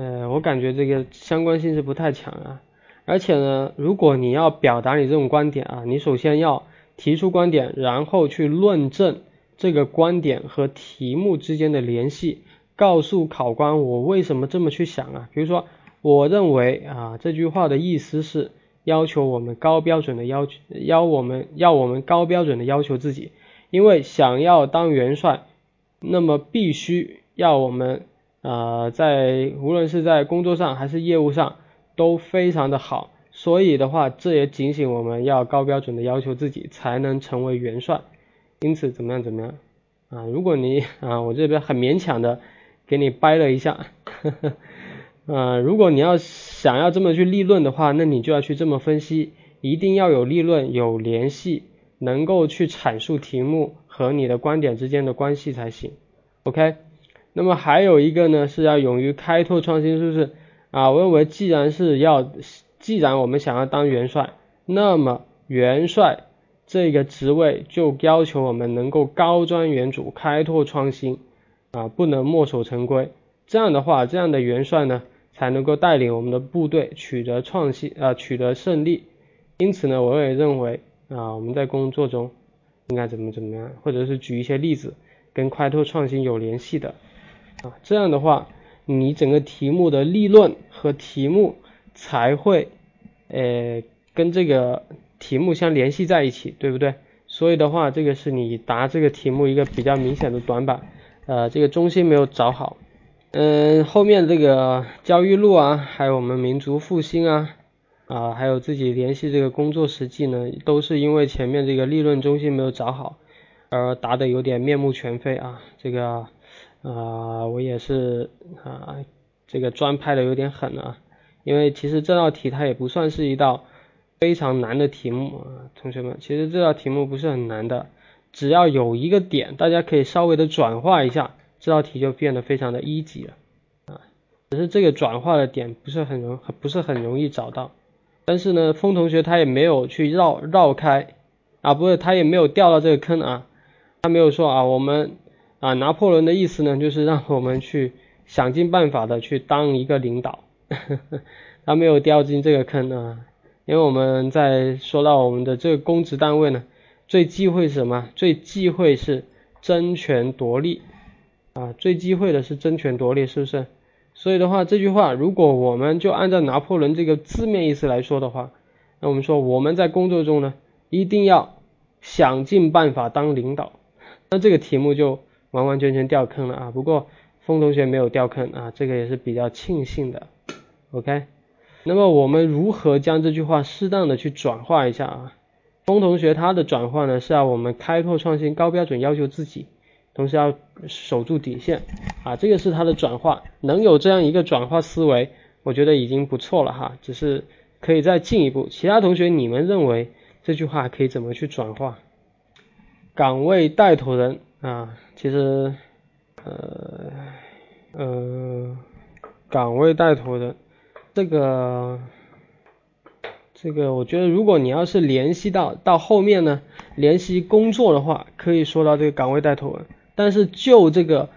呃，我感觉这个相关性是不太强啊。而且呢，如果你要表达你这种观点啊，你首先要提出观点，然后去论证这个观点和题目之间的联系，告诉考官我为什么这么去想啊。比如说，我认为啊这句话的意思是要求我们高标准的要求，要我们要我们高标准的要求自己，因为想要当元帅，那么必须要我们啊在无论是在工作上还是业务上。都非常的好，所以的话，这也警醒我们要高标准的要求自己，才能成为元帅。因此，怎么样怎么样啊？如果你啊，我这边很勉强的给你掰了一下，呵呵啊，如果你要想要这么去立论的话，那你就要去这么分析，一定要有立论，有联系，能够去阐述题目和你的观点之间的关系才行。OK，那么还有一个呢，是要勇于开拓创新，是不是？啊，我认为既然是要，既然我们想要当元帅，那么元帅这个职位就要求我们能够高瞻远瞩、开拓创新，啊，不能墨守成规。这样的话，这样的元帅呢，才能够带领我们的部队取得创新，啊，取得胜利。因此呢，我也认为，啊，我们在工作中应该怎么怎么样，或者是举一些例子跟开拓创新有联系的，啊，这样的话。你整个题目的立论和题目才会，呃，跟这个题目相联系在一起，对不对？所以的话，这个是你答这个题目一个比较明显的短板，呃，这个中心没有找好。嗯，后面这个焦裕禄啊，还有我们民族复兴啊，啊，还有自己联系这个工作实际呢，都是因为前面这个立论中心没有找好，而答的有点面目全非啊，这个。啊，我也是啊，这个砖拍的有点狠啊，因为其实这道题它也不算是一道非常难的题目啊，同学们，其实这道题目不是很难的，只要有一个点，大家可以稍微的转化一下，这道题就变得非常的一级了啊，只是这个转化的点不是很容，不是很容易找到，但是呢，风同学他也没有去绕绕开啊，不是，他也没有掉到这个坑啊，他没有说啊，我们。啊，拿破仑的意思呢，就是让我们去想尽办法的去当一个领导，[laughs] 他没有掉进这个坑啊，因为我们在说到我们的这个公职单位呢，最忌讳什么？最忌讳是争权夺利啊，最忌讳的是争权夺利，是不是？所以的话，这句话如果我们就按照拿破仑这个字面意思来说的话，那我们说我们在工作中呢，一定要想尽办法当领导，那这个题目就。完完全全掉坑了啊！不过风同学没有掉坑啊，这个也是比较庆幸的。OK，那么我们如何将这句话适当的去转化一下啊？风同学他的转化呢是要我们开拓创新、高标准要求自己，同时要守住底线啊，这个是他的转化，能有这样一个转化思维，我觉得已经不错了哈，只是可以再进一步。其他同学你们认为这句话可以怎么去转化？岗位带头人。啊，其实，呃，呃，岗位带头的这个，这个，我觉得如果你要是联系到到后面呢，联系工作的话，可以说到这个岗位带头人。但是就这个，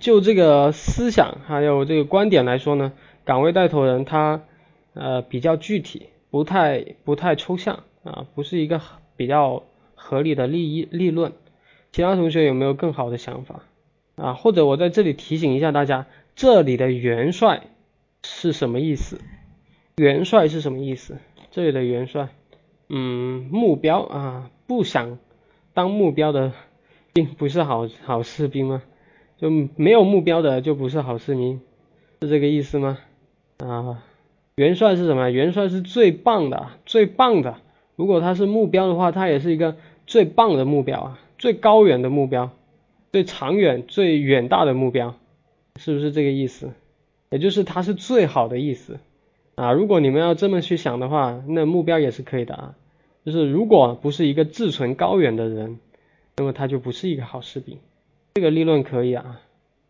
就这个思想还有这个观点来说呢，岗位带头人他呃比较具体，不太不太抽象啊，不是一个比较合理的利益立论。其他同学有没有更好的想法啊？或者我在这里提醒一下大家，这里的元帅是什么意思？元帅是什么意思？这里的元帅，嗯，目标啊，不想当目标的，并不是好好士兵吗？就没有目标的就不是好士兵，是这个意思吗？啊，元帅是什么？元帅是最棒的，最棒的。如果他是目标的话，他也是一个最棒的目标啊。最高远的目标，最长远、最远大的目标，是不是这个意思？也就是它是最好的意思啊。如果你们要这么去想的话，那目标也是可以的啊。就是如果不是一个志存高远的人，那么他就不是一个好士兵。这个立论可以啊。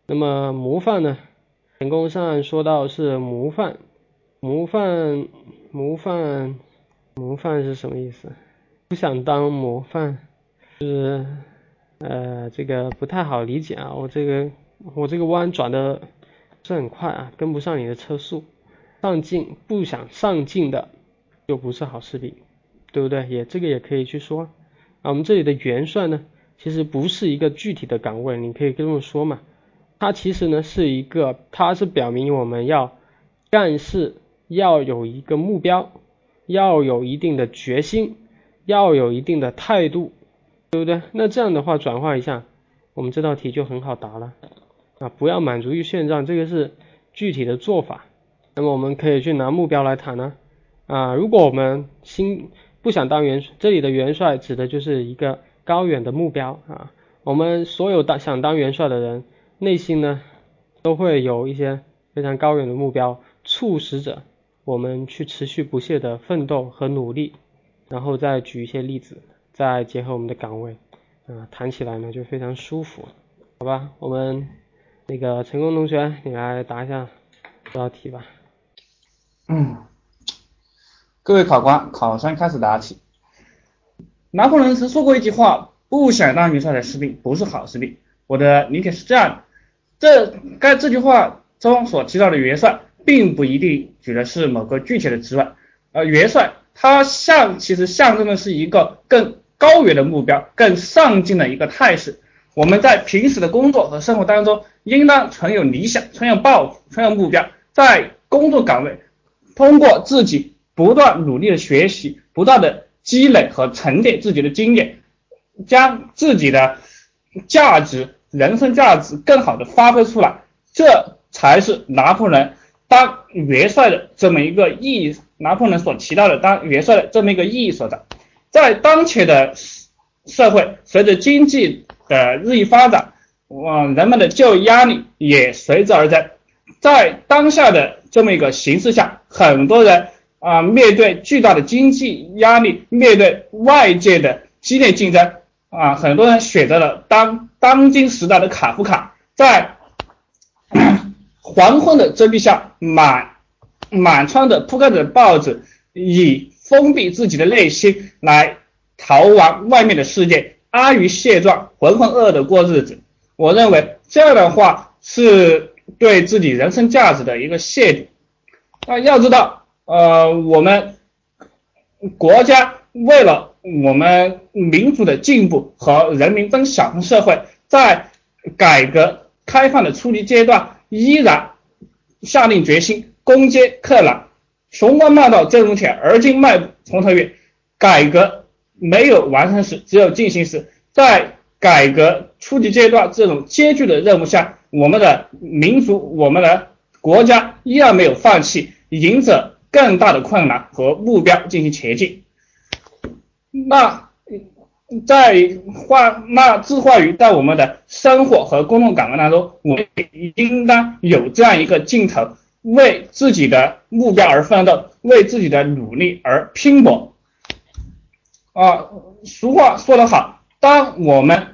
那么模范呢？成功上说到是模范，模范，模范，模范是什么意思？不想当模范，就是呃这个不太好理解啊。我这个我这个弯转的是很快啊，跟不上你的车速。上进不想上进的，就不是好视频，对不对？也这个也可以去说。啊，我们这里的元帅呢，其实不是一个具体的岗位，你可以这么说嘛。它其实呢是一个，它是表明我们要干事要有一个目标，要有一定的决心，要有一定的态度，对不对？那这样的话转化一下，我们这道题就很好答了。啊，不要满足于现状，这个是具体的做法。那么我们可以去拿目标来谈呢。啊，如果我们心不想当元，这里的元帅指的就是一个高远的目标啊。我们所有当想当元帅的人，内心呢都会有一些非常高远的目标，促使着我们去持续不懈的奋斗和努力。然后再举一些例子，再结合我们的岗位，啊，谈起来呢就非常舒服，好吧？我们那个成功同学，你来答一下这道题吧。嗯，各位考官，考生开始答题。拿破仑曾说过一句话：“不想当元帅的士兵不是好士兵。”我的理解是这样的：这该这句话中所提到的元帅，并不一定指的是某个具体的职位，而元帅他象其实象征的是一个更高远的目标、更上进的一个态势。我们在平时的工作和生活当中，应当存有理想、存有抱负、存有目标，在工作岗位。通过自己不断努力的学习，不断的积累和沉淀自己的经验，将自己的价值、人生价值更好的发挥出来，这才是拿破仑当元帅的这么一个意义。拿破仑所提到的当元帅的这么一个意义所在。在当前的社会，随着经济的日益发展，哇，人们的就业压力也随之而增。在当下的这么一个形势下，很多人啊面对巨大的经济压力，面对外界的激烈竞争啊，很多人选择了当当今时代的卡夫卡，在黄昏的遮蔽下，满满窗的铺盖着报纸，以封闭自己的内心来逃亡外面的世界，阿谀现状，浑浑噩噩的过日子。我认为这样的话是。对自己人生价值的一个亵渎。那要知道，呃，我们国家为了我们民族的进步和人民分享的社会，在改革开放的初级阶段，依然下定决心攻坚克难，雄关漫道真如铁，而今迈步从头越。改革没有完成时，只有进行时。在改革初级阶段这种艰巨的任务下。我们的民族，我们的国家依然没有放弃，迎着更大的困难和目标进行前进。那在化那置换于在我们的生活和工作岗位当中，我们应当有这样一个镜头，为自己的目标而奋斗，为自己的努力而拼搏。啊，俗话说得好，当我们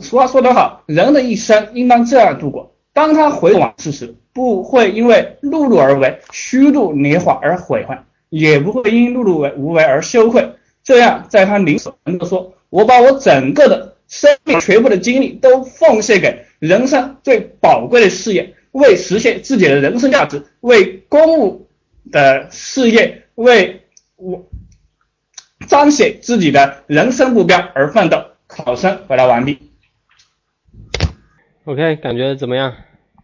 俗话说得好，人的一生应当这样度过：当他回往事时，不会因为碌碌而为、虚度年华而悔恨，也不会因碌碌为无为而羞愧。这样，在他临死能够说：“我把我整个的生命、全部的精力都奉献给人生最宝贵的事业，为实现自己的人生价值，为公务的事业，为我彰显自己的人生目标而奋斗。”考生回答完毕。OK，感觉怎么样？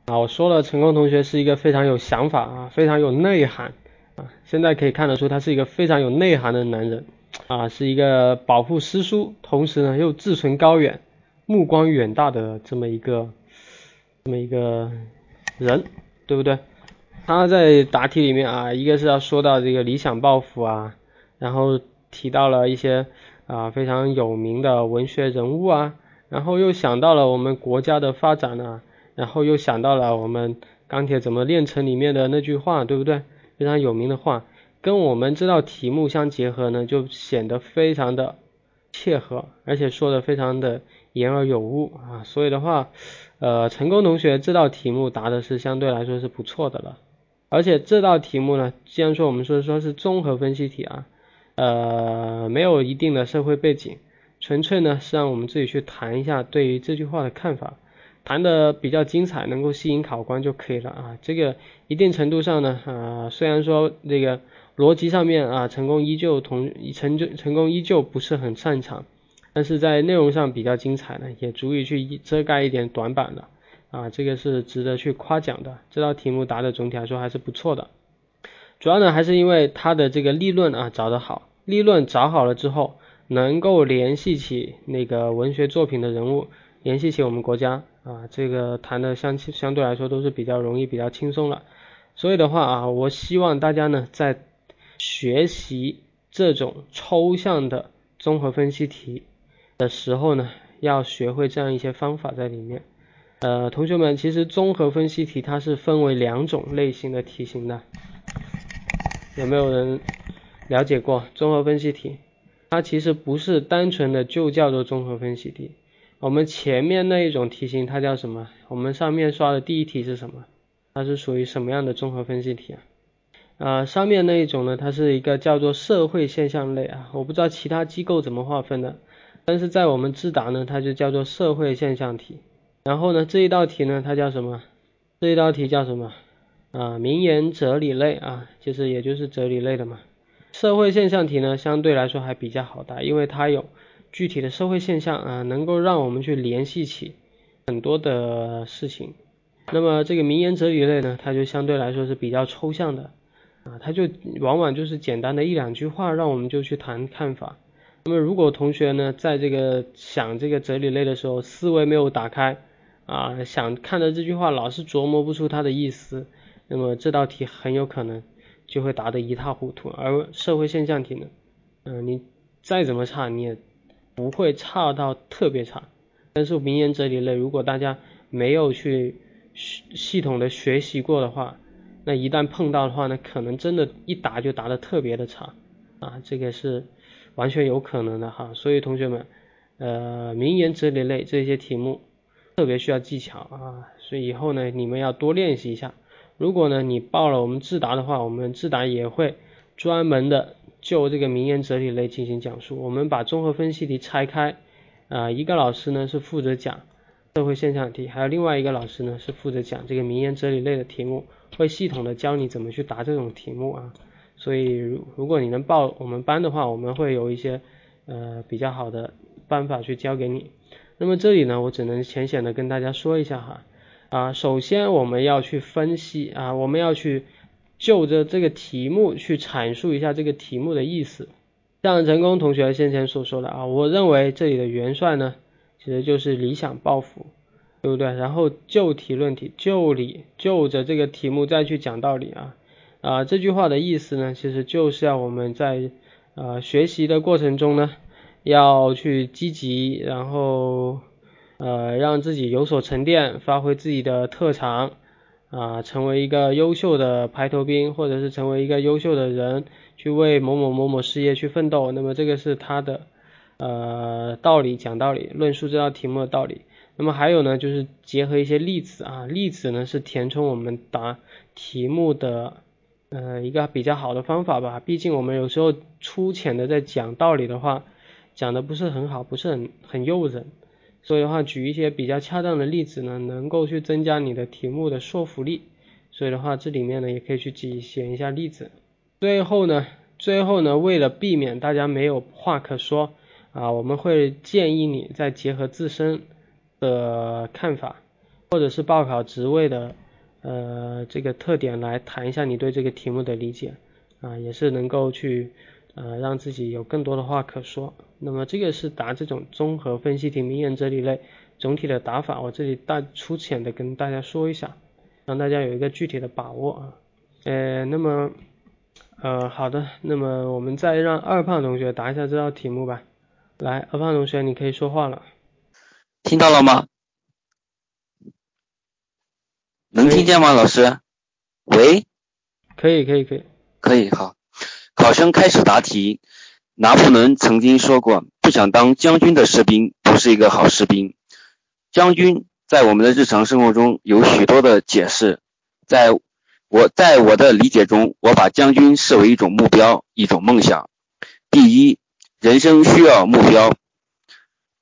啊，我说了，成功同学是一个非常有想法啊，非常有内涵啊。现在可以看得出，他是一个非常有内涵的男人啊，是一个饱腹诗书，同时呢又志存高远、目光远大的这么一个这么一个人，对不对？他在答题里面啊，一个是要说到这个理想抱负啊，然后提到了一些啊非常有名的文学人物啊。然后又想到了我们国家的发展呢，然后又想到了我们钢铁怎么炼成里面的那句话，对不对？非常有名的话，跟我们这道题目相结合呢，就显得非常的切合，而且说的非常的言而有物啊。所以的话，呃，成功同学这道题目答的是相对来说是不错的了。而且这道题目呢，既然说我们说说是综合分析题啊，呃没有一定的社会背景，纯粹呢是让我们自己去谈一下对于这句话的看法，谈的比较精彩，能够吸引考官就可以了啊。这个一定程度上呢，啊虽然说这个逻辑上面啊成功依旧同成就成功依旧不是很擅长，但是在内容上比较精彩呢，也足以去遮盖一点短板的。啊，这个是值得去夸奖的。这道题目答的总体来说还是不错的，主要呢还是因为它的这个立论啊找得好，立论找好了之后，能够联系起那个文学作品的人物，联系起我们国家啊，这个谈的相相对来说都是比较容易、比较轻松了。所以的话啊，我希望大家呢在学习这种抽象的综合分析题的时候呢，要学会这样一些方法在里面。呃，同学们，其实综合分析题它是分为两种类型的题型的，有没有人了解过综合分析题？它其实不是单纯的就叫做综合分析题。我们前面那一种题型它叫什么？我们上面刷的第一题是什么？它是属于什么样的综合分析题啊？啊，上面那一种呢，它是一个叫做社会现象类啊，我不知道其他机构怎么划分的，但是在我们智达呢，它就叫做社会现象题。然后呢，这一道题呢，它叫什么？这一道题叫什么？啊，名言哲理类啊，其实也就是哲理类的嘛。社会现象题呢，相对来说还比较好答，因为它有具体的社会现象啊，能够让我们去联系起很多的事情。那么这个名言哲理类呢，它就相对来说是比较抽象的啊，它就往往就是简单的一两句话，让我们就去谈看法。那么如果同学呢，在这个想这个哲理类的时候，思维没有打开，啊，想看的这句话老是琢磨不出它的意思，那么这道题很有可能就会答得一塌糊涂。而社会现象题呢，嗯，你再怎么差你也不会差到特别差。但是名言哲理类，如果大家没有去系系统的学习过的话，那一旦碰到的话呢，可能真的一答就答得特别的差啊，这个是完全有可能的哈。所以同学们，呃，名言哲理类这些题目。特别需要技巧啊，所以以后呢，你们要多练习一下。如果呢，你报了我们智达的话，我们智达也会专门的就这个名言哲理类进行讲述。我们把综合分析题拆开，啊，一个老师呢是负责讲社会现象题，还有另外一个老师呢是负责讲这个名言哲理类的题目，会系统的教你怎么去答这种题目啊。所以如如果你能报我们班的话，我们会有一些呃比较好的办法去教给你。那么这里呢，我只能浅显的跟大家说一下哈，啊，首先我们要去分析啊，我们要去就着这个题目去阐述一下这个题目的意思。像成功同学先前所说的啊，我认为这里的元帅呢，其实就是理想抱负，对不对？然后就题论题，就理就着这个题目再去讲道理啊，啊，这句话的意思呢，其实就是要我们在呃学习的过程中呢。要去积极，然后呃让自己有所沉淀，发挥自己的特长啊，成为一个优秀的排头兵，或者是成为一个优秀的人，去为某某某某事业去奋斗。那么这个是他的呃道理，讲道理，论述这道题目的道理。那么还有呢，就是结合一些例子啊，例子呢是填充我们答题目的呃一个比较好的方法吧。毕竟我们有时候粗浅的在讲道理的话。讲的不是很好，不是很很诱人，所以的话举一些比较恰当的例子呢，能够去增加你的题目的说服力。所以的话，这里面呢也可以去举写一下例子。最后呢，最后呢，为了避免大家没有话可说啊，我们会建议你再结合自身的看法，或者是报考职位的呃这个特点来谈一下你对这个题目的理解啊，也是能够去。呃，让自己有更多的话可说。那么这个是答这种综合分析题、名言哲理类总体的答法，我这里大粗浅的跟大家说一下，让大家有一个具体的把握啊。呃，那么呃好的，那么我们再让二胖同学答一下这道题目吧。来，二胖同学你可以说话了。听到了吗？能听见吗，老师？喂？可以可以可以。可以，好。考生开始答题。拿破仑曾经说过：“不想当将军的士兵不是一个好士兵。”将军在我们的日常生活中有许多的解释。在我在我的理解中，我把将军视为一种目标，一种梦想。第一，人生需要目标。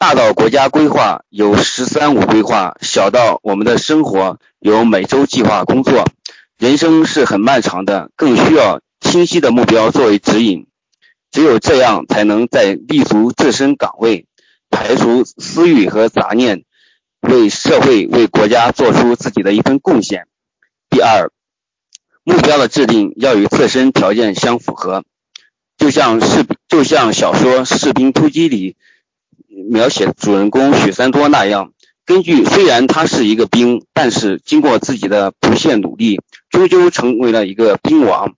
大到国家规划有“十三五”规划，小到我们的生活有每周计划工作。人生是很漫长的，更需要清晰的目标作为指引。只有这样，才能在立足自身岗位，排除私欲和杂念，为社会、为国家做出自己的一份贡献。第二，目标的制定要与自身条件相符合，就像士，就像小说《士兵突击》里。描写主人公许三多那样，根据虽然他是一个兵，但是经过自己的不懈努力，终究成为了一个兵王。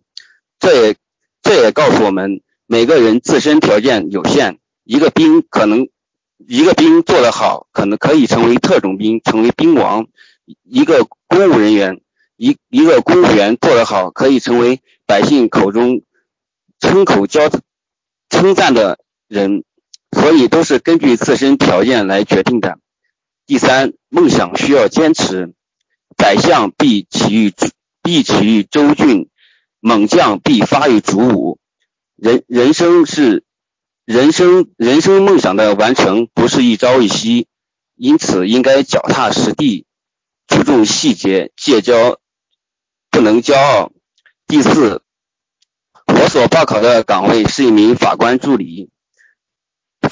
这也这也告诉我们，每个人自身条件有限，一个兵可能一个兵做得好，可能可以成为特种兵，成为兵王；一个公务人员，一一个公务员做得好，可以成为百姓口中称口交称赞的人。所以都是根据自身条件来决定的。第三，梦想需要坚持。宰相必起于必起于州郡，猛将必发于主武。人人生是人生人生梦想的完成不是一朝一夕，因此应该脚踏实地，注重细节，戒骄不能骄傲。第四，我所报考的岗位是一名法官助理。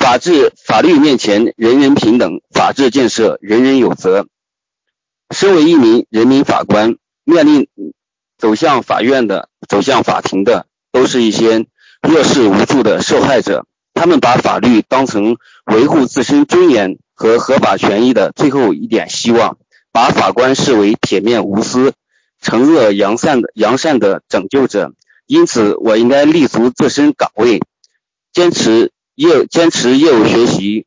法治法律面前人人平等，法治建设人人有责。身为一名人民法官，面临走向法院的、走向法庭的，都是一些弱势无助的受害者。他们把法律当成维护自身尊严和合法权益的最后一点希望，把法官视为铁面无私、惩恶扬善的扬善的拯救者。因此，我应该立足自身岗位，坚持。业坚持业务学习，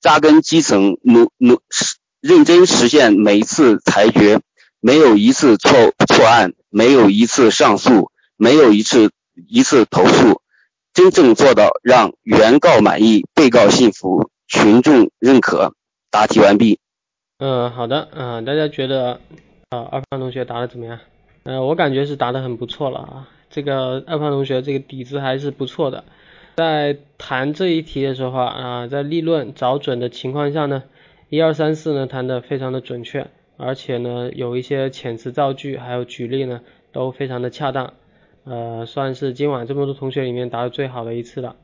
扎根基层，努努认真实现每一次裁决，没有一次错错案，没有一次上诉，没有一次一次投诉，真正做到让原告满意，被告信服，群众认可。答题完毕。嗯，好的，嗯，大家觉得啊，二胖同学答的怎么样？嗯，我感觉是答的很不错了啊，这个二胖同学这个底子还是不错的。在谈这一题的时候啊，在立论找准的情况下呢，一二三四呢谈的非常的准确，而且呢有一些遣词造句还有举例呢都非常的恰当，呃算是今晚这么多同学里面答的最好的一次了。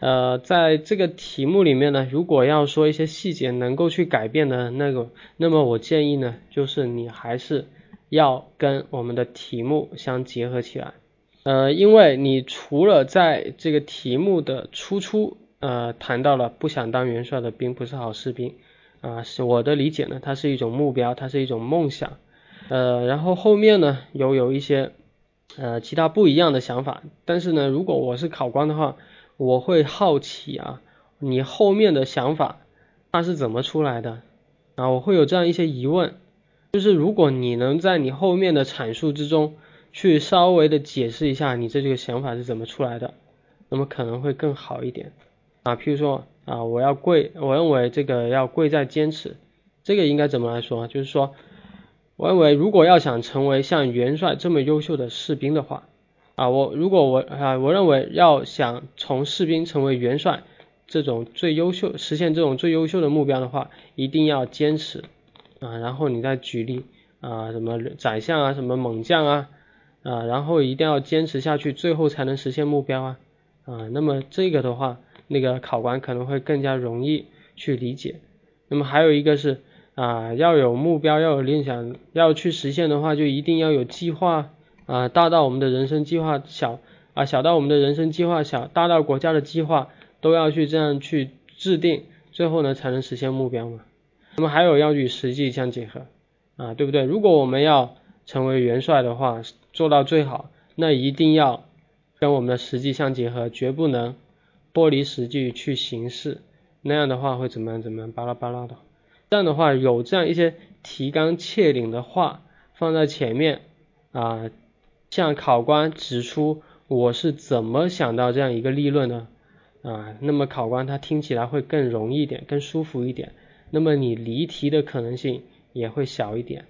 呃在这个题目里面呢，如果要说一些细节能够去改变的那个，那么我建议呢就是你还是要跟我们的题目相结合起来。呃，因为你除了在这个题目的初出，呃，谈到了不想当元帅的兵不是好士兵，啊，是我的理解呢，它是一种目标，它是一种梦想，呃，然后后面呢，有有一些呃其他不一样的想法，但是呢，如果我是考官的话，我会好奇啊，你后面的想法它是怎么出来的啊？我会有这样一些疑问，就是如果你能在你后面的阐述之中。去稍微的解释一下你这这个想法是怎么出来的，那么可能会更好一点啊。譬如说啊，我要贵，我认为这个要贵在坚持，这个应该怎么来说？就是说，我认为如果要想成为像元帅这么优秀的士兵的话啊，我如果我啊，我认为要想从士兵成为元帅这种最优秀，实现这种最优秀的目标的话，一定要坚持啊。然后你再举例啊，什么宰相啊，什么猛将啊。啊，然后一定要坚持下去，最后才能实现目标啊啊，那么这个的话，那个考官可能会更加容易去理解。那么还有一个是啊，要有目标，要有理想，要去实现的话，就一定要有计划啊，大到我们的人生计划小啊，小到我们的人生计划小，大到国家的计划都要去这样去制定，最后呢才能实现目标嘛。那么还有要与实际相结合啊，对不对？如果我们要成为元帅的话，做到最好，那一定要跟我们的实际相结合，绝不能剥离实际去行事。那样的话会怎么样？怎么样？巴拉巴拉的。这样的话，有这样一些提纲挈领的话放在前面啊，向考官指出我是怎么想到这样一个立论的啊，那么考官他听起来会更容易一点，更舒服一点。那么你离题的可能性也会小一点。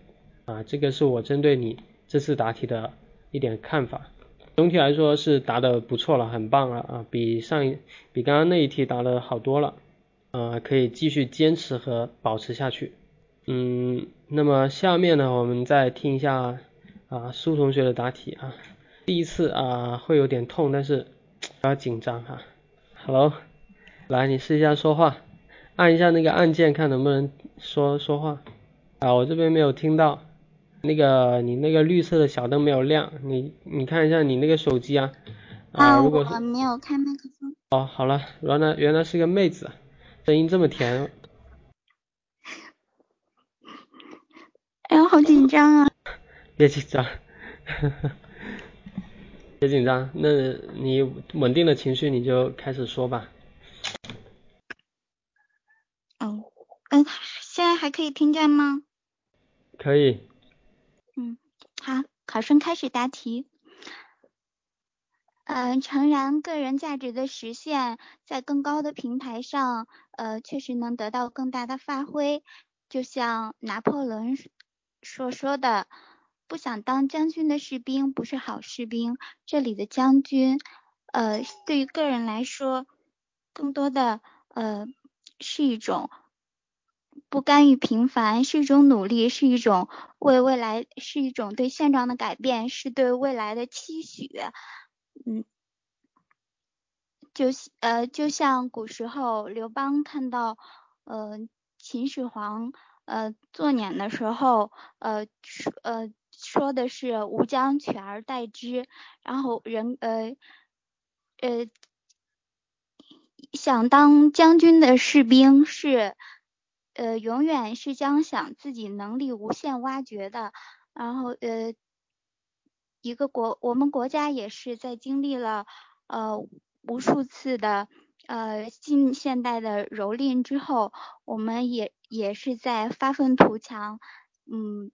啊，这个是我针对你这次答题的一点看法。总体来说是答的不错了，很棒了啊，比上一比刚刚那一题答的好多了，呃，可以继续坚持和保持下去。嗯，那么下面呢，我们再听一下啊苏同学的答题啊，第一次啊会有点痛，但是不要紧张哈。Hello，来你试一下说话，按一下那个按键看能不能说说话啊，我这边没有听到，那个你那个绿色的小灯没有亮，你你看一下你那个手机啊啊，如果我没有开麦克风。哦，好了，原来原来是个妹子，声音这么甜。哎呦，好紧张啊！[laughs] 别紧张，[laughs] 别紧张。那你稳定的情绪，你就开始说吧。哦嗯，现在还可以听见吗？可以。好，考生开始答题。嗯，诚然，个人价值的实现，在更高的平台上，呃，确实能得到更大的发挥。就像拿破仑。所说的不想当将军的士兵不是好士兵。这里的将军，呃，对于个人来说，更多的呃是一种不甘于平凡，是一种努力，是一种为未来，是一种对现状的改变，是对未来的期许。嗯，就呃就像古时候刘邦看到呃秦始皇。呃，做年的时候，呃说呃说的是吾将取而代之，然后人呃呃想当将军的士兵是呃永远是将想自己能力无限挖掘的，然后呃一个国我们国家也是在经历了呃无数次的。呃，近现代的蹂躏之后，我们也也是在发愤图强，嗯，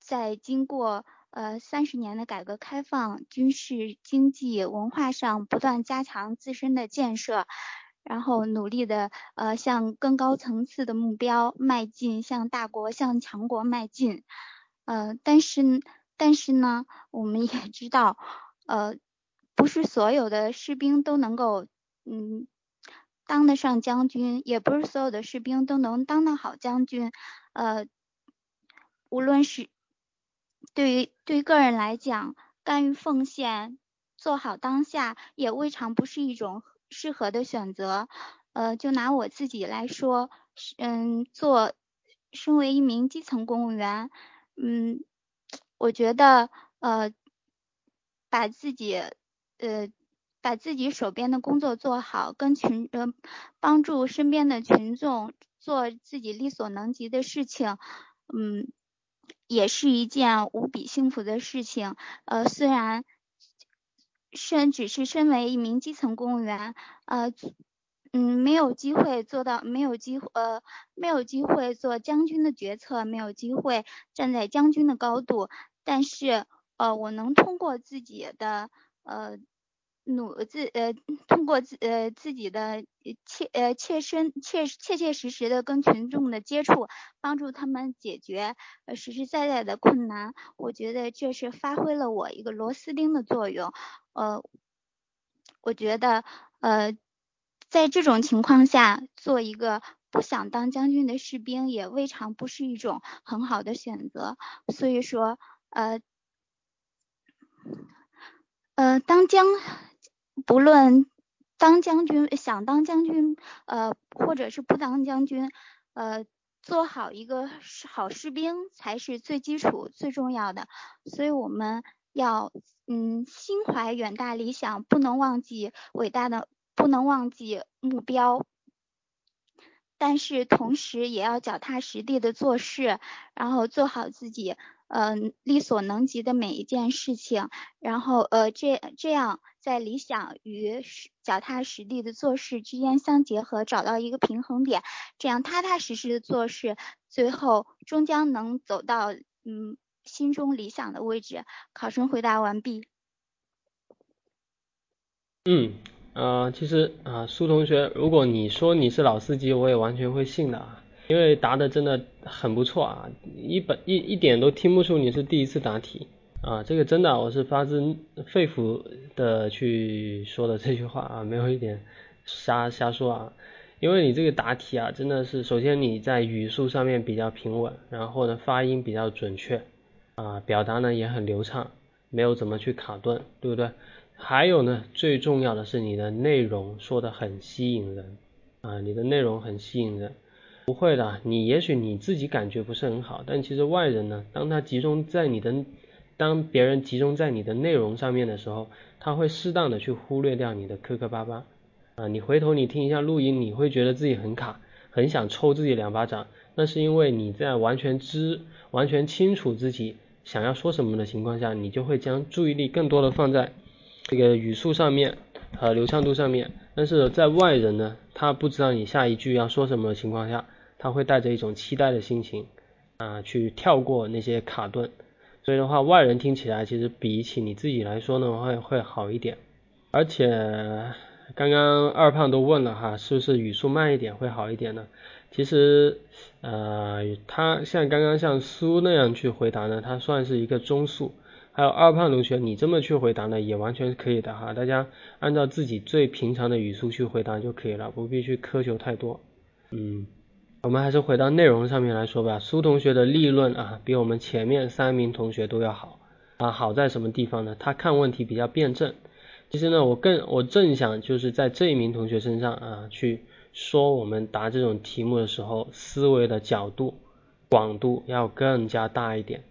在经过呃三十年的改革开放，军事、经济、文化上不断加强自身的建设，然后努力的呃向更高层次的目标迈进，向大国、向强国迈进。呃，但是但是呢，我们也 [laughs] 知道，呃，不是所有的士兵都能够，嗯。当得上将军，也不是所有的士兵都能当得好将军。呃，无论是对于对于个人来讲，甘于奉献，做好当下，也未尝不是一种适合的选择。呃，就拿我自己来说，嗯，做身为一名基层公务员，嗯，我觉得呃，把自己呃。把自己手边的工作做好，跟群呃帮助身边的群众做自己力所能及的事情，嗯，也是一件无比幸福的事情。呃，虽然身只是身为一名基层公务员，呃，嗯，没有机会做到，没有机会呃没有机会做将军的决策，没有机会站在将军的高度，但是呃，我能通过自己的呃。努自呃通过自呃自己的切呃切身切切切实实的跟群众的接触，帮助他们解决呃实实在在的困难，我觉得这是发挥了我一个螺丝钉的作用。呃，我觉得呃在这种情况下，做一个不想当将军的士兵也未尝不是一种很好的选择。所以说呃呃当将。不论当将军想当将军，呃，或者是不当将军，呃，做好一个好士兵才是最基础、最重要的。所以我们要，嗯，心怀远大理想，不能忘记伟大的，不能忘记目标。但是同时也要脚踏实地的做事，然后做好自己。嗯，力所能及的每一件事情，然后呃，这这样在理想与脚踏实地的做事之间相结合，找到一个平衡点，这样踏踏实实的做事，最后终将能走到嗯心中理想的位置。考生回答完毕。嗯，呃，其实啊，苏同学，如果你说你是老司机，我也完全会信的啊。因为答的真的很不错啊，一本一一点都听不出你是第一次答题，啊，这个真的我是发自肺腑的去说的这句话啊，没有一点瞎瞎说啊。因为你这个答题啊，真的是首先你在语速上面比较平稳，然后呢发音比较准确啊，表达呢也很流畅，没有怎么去卡顿，对不对？还有呢，最重要的是你的内容说的很吸引人啊，你的内容很吸引人。不会的，你也许你自己感觉不是很好，但其实外人呢，当他集中在你的，当别人集中在你的内容上面的时候，他会适当的去忽略掉你的磕磕巴巴啊。你回头你听一下录音，你会觉得自己很卡，很想抽自己两巴掌，那是因为你在完全知、完全清楚自己想要说什么的情况下，你就会将注意力更多的放在这个语速上面和流畅度上面。但是在外人呢，他不知道你下一句要说什么的情况下。他会带着一种期待的心情啊，去跳过那些卡顿，所以的话，外人听起来其实比起你自己来说呢，会会好一点。而且刚刚二胖都问了哈，是不是语速慢一点会好一点呢？其实呃，他像刚刚像苏那样去回答呢，他算是一个中速。还有二胖同学，你这么去回答呢，也完全可以的哈。大家按照自己最平常的语速去回答就可以了，不必去苛求太多。嗯。我们还是回到内容上面来说吧。苏同学的立论啊，比我们前面三名同学都要好啊。好在什么地方呢？他看问题比较辩证。其实呢，我更我正想就是在这一名同学身上啊，去说我们答这种题目的时候，思维的角度广度要更加大一点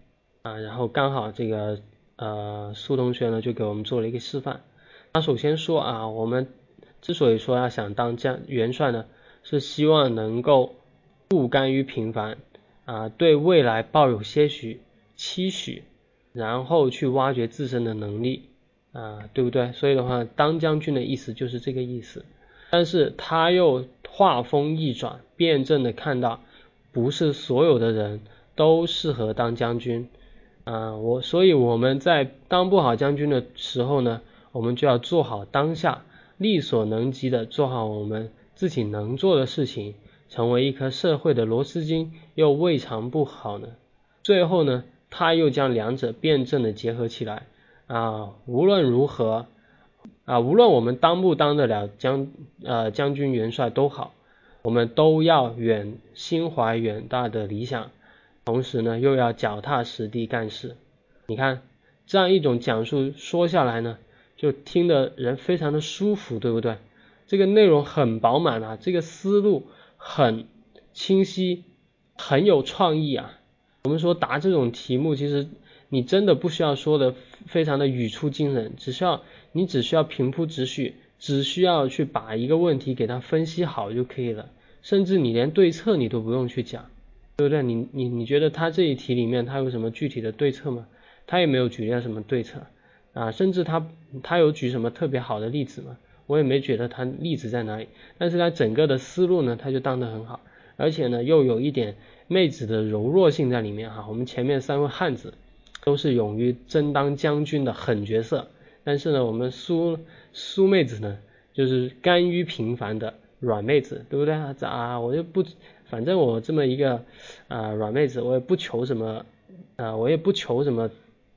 啊。然后刚好这个呃苏同学呢，就给我们做了一个示范。他首先说啊，我们之所以说要想当将元帅呢，是希望能够。不甘于平凡啊，对未来抱有些许期许，然后去挖掘自身的能力啊，对不对？所以的话，当将军的意思就是这个意思。但是他又话锋一转，辩证的看到，不是所有的人都适合当将军啊。我所以我们在当不好将军的时候呢，我们就要做好当下，力所能及的做好我们自己能做的事情。成为一颗社会的螺丝钉又未尝不好呢。最后呢，他又将两者辩证的结合起来啊。无论如何啊，无论我们当不当得了将呃将军元帅都好，我们都要远心怀远大的理想，同时呢又要脚踏实地干事。你看这样一种讲述说下来呢，就听的人非常的舒服，对不对？这个内容很饱满啊，这个思路。很清晰，很有创意啊！我们说答这种题目，其实你真的不需要说的非常的语出惊人，只需要你只需要平铺直叙，只需要去把一个问题给它分析好就可以了，甚至你连对策你都不用去讲，对不对？你你你觉得他这一题里面他有什么具体的对策吗？他也没有举什么对策啊，甚至他他有举什么特别好的例子吗？我也没觉得他例子在哪里，但是他整个的思路呢，他就当得很好，而且呢又有一点妹子的柔弱性在里面哈。我们前面三位汉子都是勇于争当将军的狠角色，但是呢我们苏苏妹子呢就是甘于平凡的软妹子，对不对啊？啊，我就不，反正我这么一个啊软妹子，我也不求什么啊，我也不求什么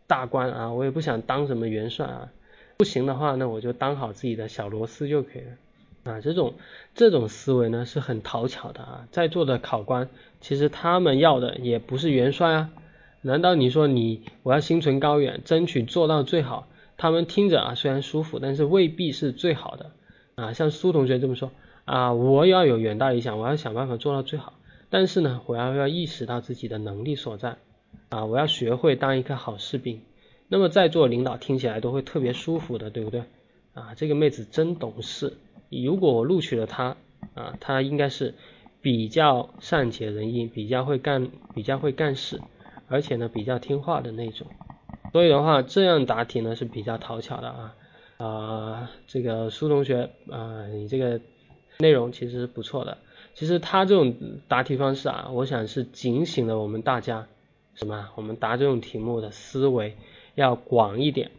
大官啊，我也不想当什么元帅啊。不行的话，那我就当好自己的小螺丝就可以了啊。这种这种思维呢是很讨巧的啊。在座的考官其实他们要的也不是元帅啊。难道你说你我要心存高远，争取做到最好？他们听着啊虽然舒服，但是未必是最好的啊。像苏同学这么说啊，我要有远大理想，我要想办法做到最好。但是呢，我要要意识到自己的能力所在啊，我要学会当一个好士兵。那么在座领导听起来都会特别舒服的，对不对？啊，这个妹子真懂事。如果我录取了她，啊，她应该是比较善解人意，比较会干，比较会干事，而且呢比较听话的那种。所以的话，这样答题呢是比较讨巧的啊。啊，这个苏同学啊，你这个内容其实是不错的。其实他这种答题方式啊，我想是警醒了我们大家什么？我们答这种题目的思维。要广一点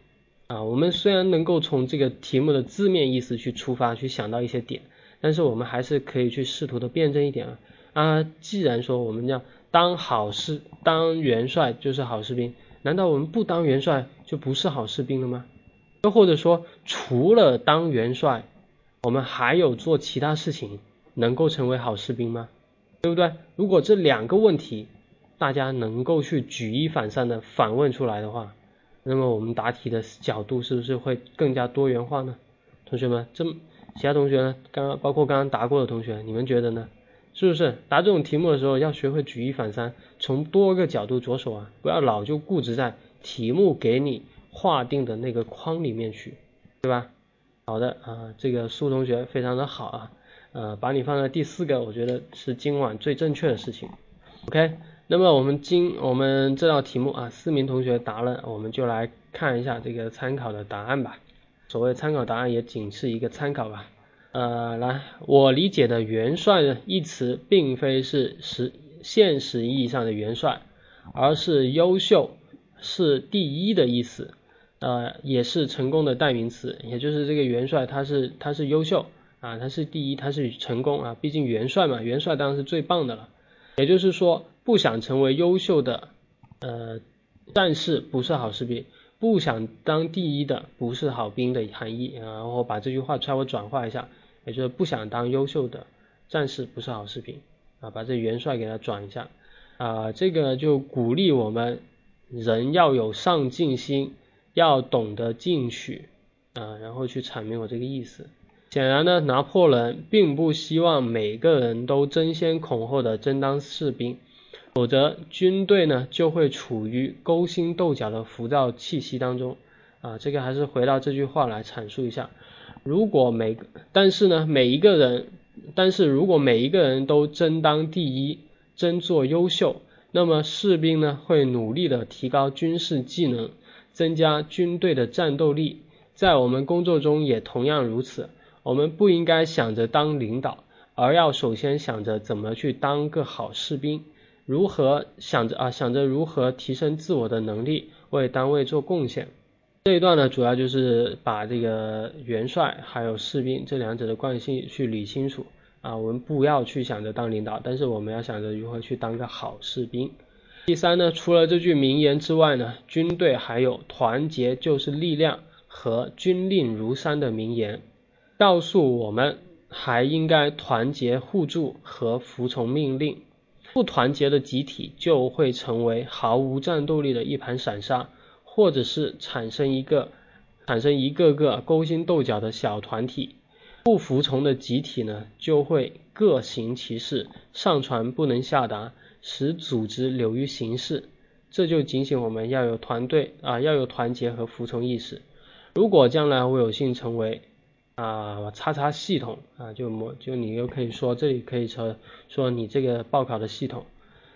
啊！我们虽然能够从这个题目的字面意思去出发，去想到一些点，但是我们还是可以去试图的辩证一点啊！啊，既然说我们要当好士、当元帅就是好士兵难道我们不当元帅就不是好士兵了吗？又或者说，除了当元帅，我们还有做其他事情能够成为好士兵吗？对不对？如果这两个问题大家能够去举一反三的反问出来的话，那么我们答题的角度是不是会更加多元化呢？同学们，这其他同学呢？刚刚包括刚刚答过的同学，你们觉得呢？是不是答这种题目的时候要学会举一反三，从多个角度着手啊？不要老就固执在题目给你划定的那个框里面去，对吧？好的啊，这个苏同学非常的好啊，呃，把你放在第四个，我觉得是今晚最正确的事情。OK，那么我们今我们这道题目啊，四名同学答了，我们就来看一下这个参考的答案吧。所谓参考答案也仅是一个参考吧。呃，来，我理解的元帅一词，并非是实现实意义上的元帅，而是优秀，是第一的意思，呃，也是成功的代名词，也就是这个元帅他是他是优秀啊，他是第一，他是成功啊，毕竟元帅嘛，元帅当然是最棒的了。也就是说，不想成为优秀的呃战士，不是好士兵。不想当第一的不是好兵的含义啊，然后把这句话稍微转化一下，也就是不想当优秀的战士不是好士兵啊，把这元帅给他转一下啊，这个就鼓励我们人要有上进心，要懂得进取啊，然后去阐明我这个意思。显然呢，拿破仑并不希望每个人都争先恐后的争当士兵。否则，军队呢就会处于勾心斗角的浮躁气息当中啊。这个还是回到这句话来阐述一下。如果每，但是呢，每一个人，但是如果每一个人都争当第一，争做优秀，那么士兵呢会努力的提高军事技能，增加军队的战斗力。在我们工作中也同样如此。我们不应该想着当领导，而要首先想着怎么去当个好士兵。如何想着啊？想着如何提升自我的能力，为单位做贡献。这一段呢，主要就是把这个元帅还有士兵这两者的关系去理清楚啊。我们不要去想着当领导，但是我们要想着如何去当个好士兵。第三呢，除了这句名言之外呢，军队还有团结就是力量和军令如山的名言，告诉我们还应该团结互助和服从命令。不团结的集体就会成为毫无战斗力的一盘散沙，或者是产生一个产生一个个勾心斗角的小团体。不服从的集体呢，就会各行其事，上传不能下达，使组织流于形式。这就警醒我们要有团队啊，要有团结和服从意识。如果将来我有幸成为。啊，叉叉系统啊，就模就你又可以说这里可以说说你这个报考的系统，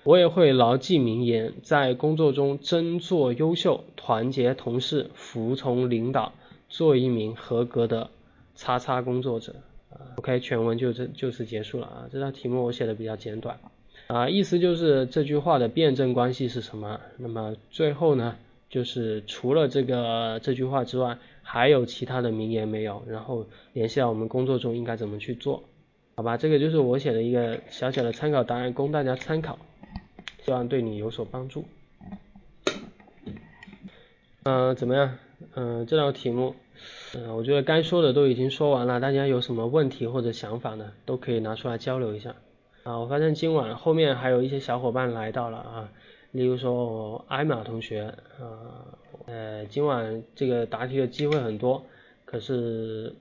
我也会牢记名言，在工作中争做优秀，团结同事，服从领导，做一名合格的叉叉工作者啊。OK，全文就这就此结束了啊，这道题目我写的比较简短啊，意思就是这句话的辩证关系是什么？那么最后呢，就是除了这个这句话之外。还有其他的名言没有？然后联系到我们工作中应该怎么去做？好吧，这个就是我写的一个小小的参考答案，供大家参考，希望对你有所帮助。嗯，怎么样？嗯，这道题目，嗯，我觉得该说的都已经说完了，大家有什么问题或者想法呢？都可以拿出来交流一下。啊，我发现今晚后面还有一些小伙伴来到了啊。例如说艾玛同学，呃，呃，今晚这个答题的机会很多，可是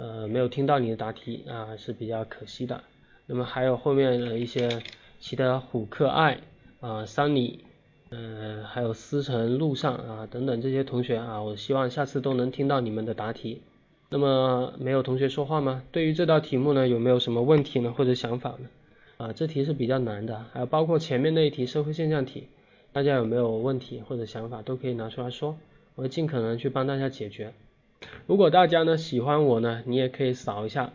呃没有听到你的答题啊，是比较可惜的。那么还有后面的一些其他虎克爱啊、桑尼，呃，还有思成路上啊等等这些同学啊，我希望下次都能听到你们的答题。那么没有同学说话吗？对于这道题目呢，有没有什么问题呢或者想法呢？啊，这题是比较难的，还有包括前面那一题社会现象题，大家有没有问题或者想法都可以拿出来说，我会尽可能去帮大家解决。如果大家呢喜欢我呢，你也可以扫一下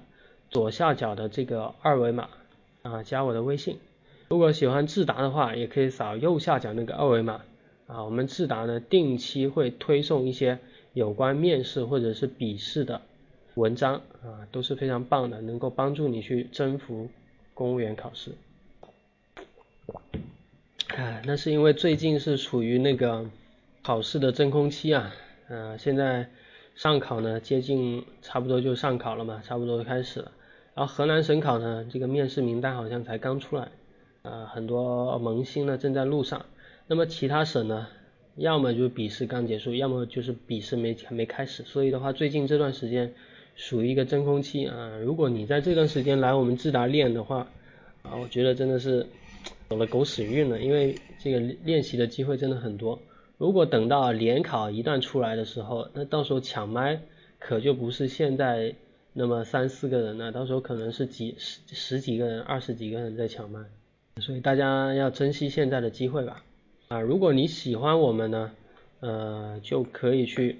左下角的这个二维码啊，加我的微信。如果喜欢智达的话，也可以扫右下角那个二维码啊，我们智达呢定期会推送一些有关面试或者是笔试的文章啊，都是非常棒的，能够帮助你去征服。公务员考试，哎，那是因为最近是处于那个考试的真空期啊，呃，现在上考呢接近差不多就上考了嘛，差不多就开始了。然后河南省考呢，这个面试名单好像才刚出来，呃，很多萌新呢正在路上。那么其他省呢，要么就是笔试刚结束，要么就是笔试没还没开始。所以的话，最近这段时间属于一个真空期啊。如果你在这段时间来我们智达练的话，啊，我觉得真的是走了狗屎运了，因为这个练习的机会真的很多。如果等到联考一旦出来的时候，那到时候抢麦可就不是现在那么三四个人了，到时候可能是几十十几个人、二十几个人在抢麦，所以大家要珍惜现在的机会吧。啊，如果你喜欢我们呢，呃，就可以去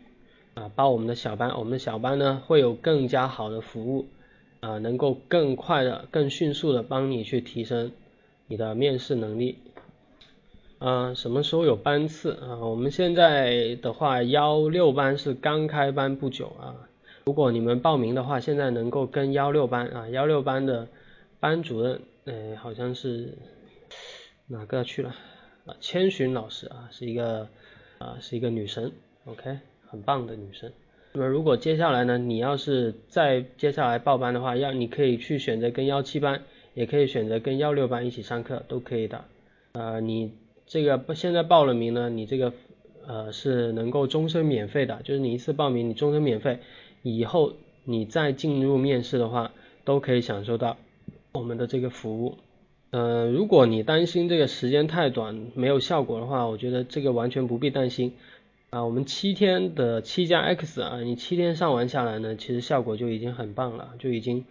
啊报我们的小班，我们的小班呢会有更加好的服务，啊，能够更快的、更迅速的帮你去提升你的面试能力。啊，什么时候有班次啊？我们现在的话，幺六班是刚开班不久啊。如果你们报名的话，现在能够跟幺六班啊，幺六班的班主任，呃，好像是哪个去了啊？千寻老师啊，是一个啊，是一个女神，OK，很棒的女生。那么如果接下来呢，你要是再接下来报班的话，要你可以去选择跟幺七班，也可以选择跟幺六班一起上课，都可以的。呃，你。这个现在报了名呢，你这个呃是能够终身免费的，就是你一次报名你终身免费，以后你再进入面试的话，都可以享受到我们的这个服务。呃，如果你担心这个时间太短没有效果的话，我觉得这个完全不必担心啊。我们七天的七加 X 啊，你七天上完下来呢，其实效果就已经很棒了，就已经。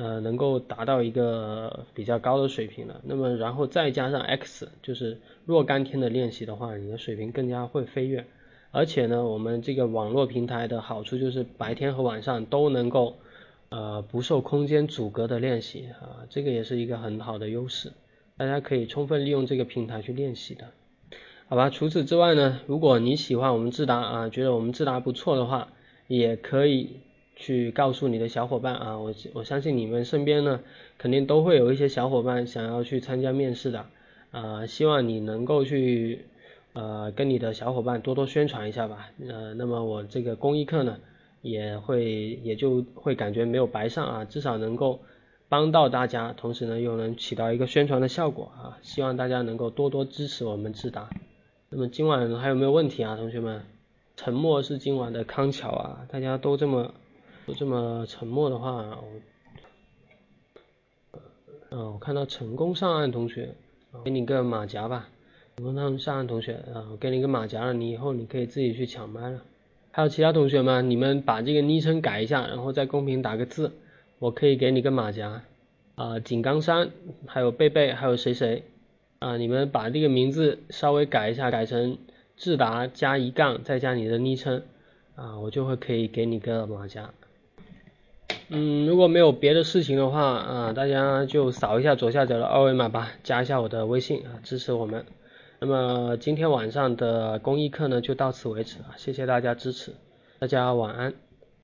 呃，能够达到一个比较高的水平了。那么，然后再加上 X，就是若干天的练习的话，你的水平更加会飞跃。而且呢，我们这个网络平台的好处就是白天和晚上都能够呃不受空间阻隔的练习啊，这个也是一个很好的优势。大家可以充分利用这个平台去练习的，好吧？除此之外呢，如果你喜欢我们智达啊，觉得我们智达不错的话，也可以。去告诉你的小伙伴啊，我我相信你们身边呢，肯定都会有一些小伙伴想要去参加面试的，啊，希望你能够去呃跟你的小伙伴多多宣传一下吧，呃，那么我这个公益课呢，也会也就会感觉没有白上啊，至少能够帮到大家，同时呢又能起到一个宣传的效果啊，希望大家能够多多支持我们智达。那么今晚还有没有问题啊，同学们？沉默是今晚的康桥啊，大家都这么。这么沉默的话，我，嗯，我看到成功上岸同学，给你个马甲吧。成功上上岸同学，啊，我给你个马甲了，你以后你可以自己去抢麦了。还有其他同学们，你们把这个昵称改一下，然后在公屏打个字，我可以给你个马甲。啊，井冈山，还有贝贝，还有谁谁，啊，你们把这个名字稍微改一下，改成智达加一杠，再加你的昵称，啊，我就会可以给你个马甲。嗯，如果没有别的事情的话，啊，大家就扫一下左下角的二维码吧，加一下我的微信啊，支持我们。那么今天晚上的公益课呢，就到此为止啊，谢谢大家支持，大家晚安。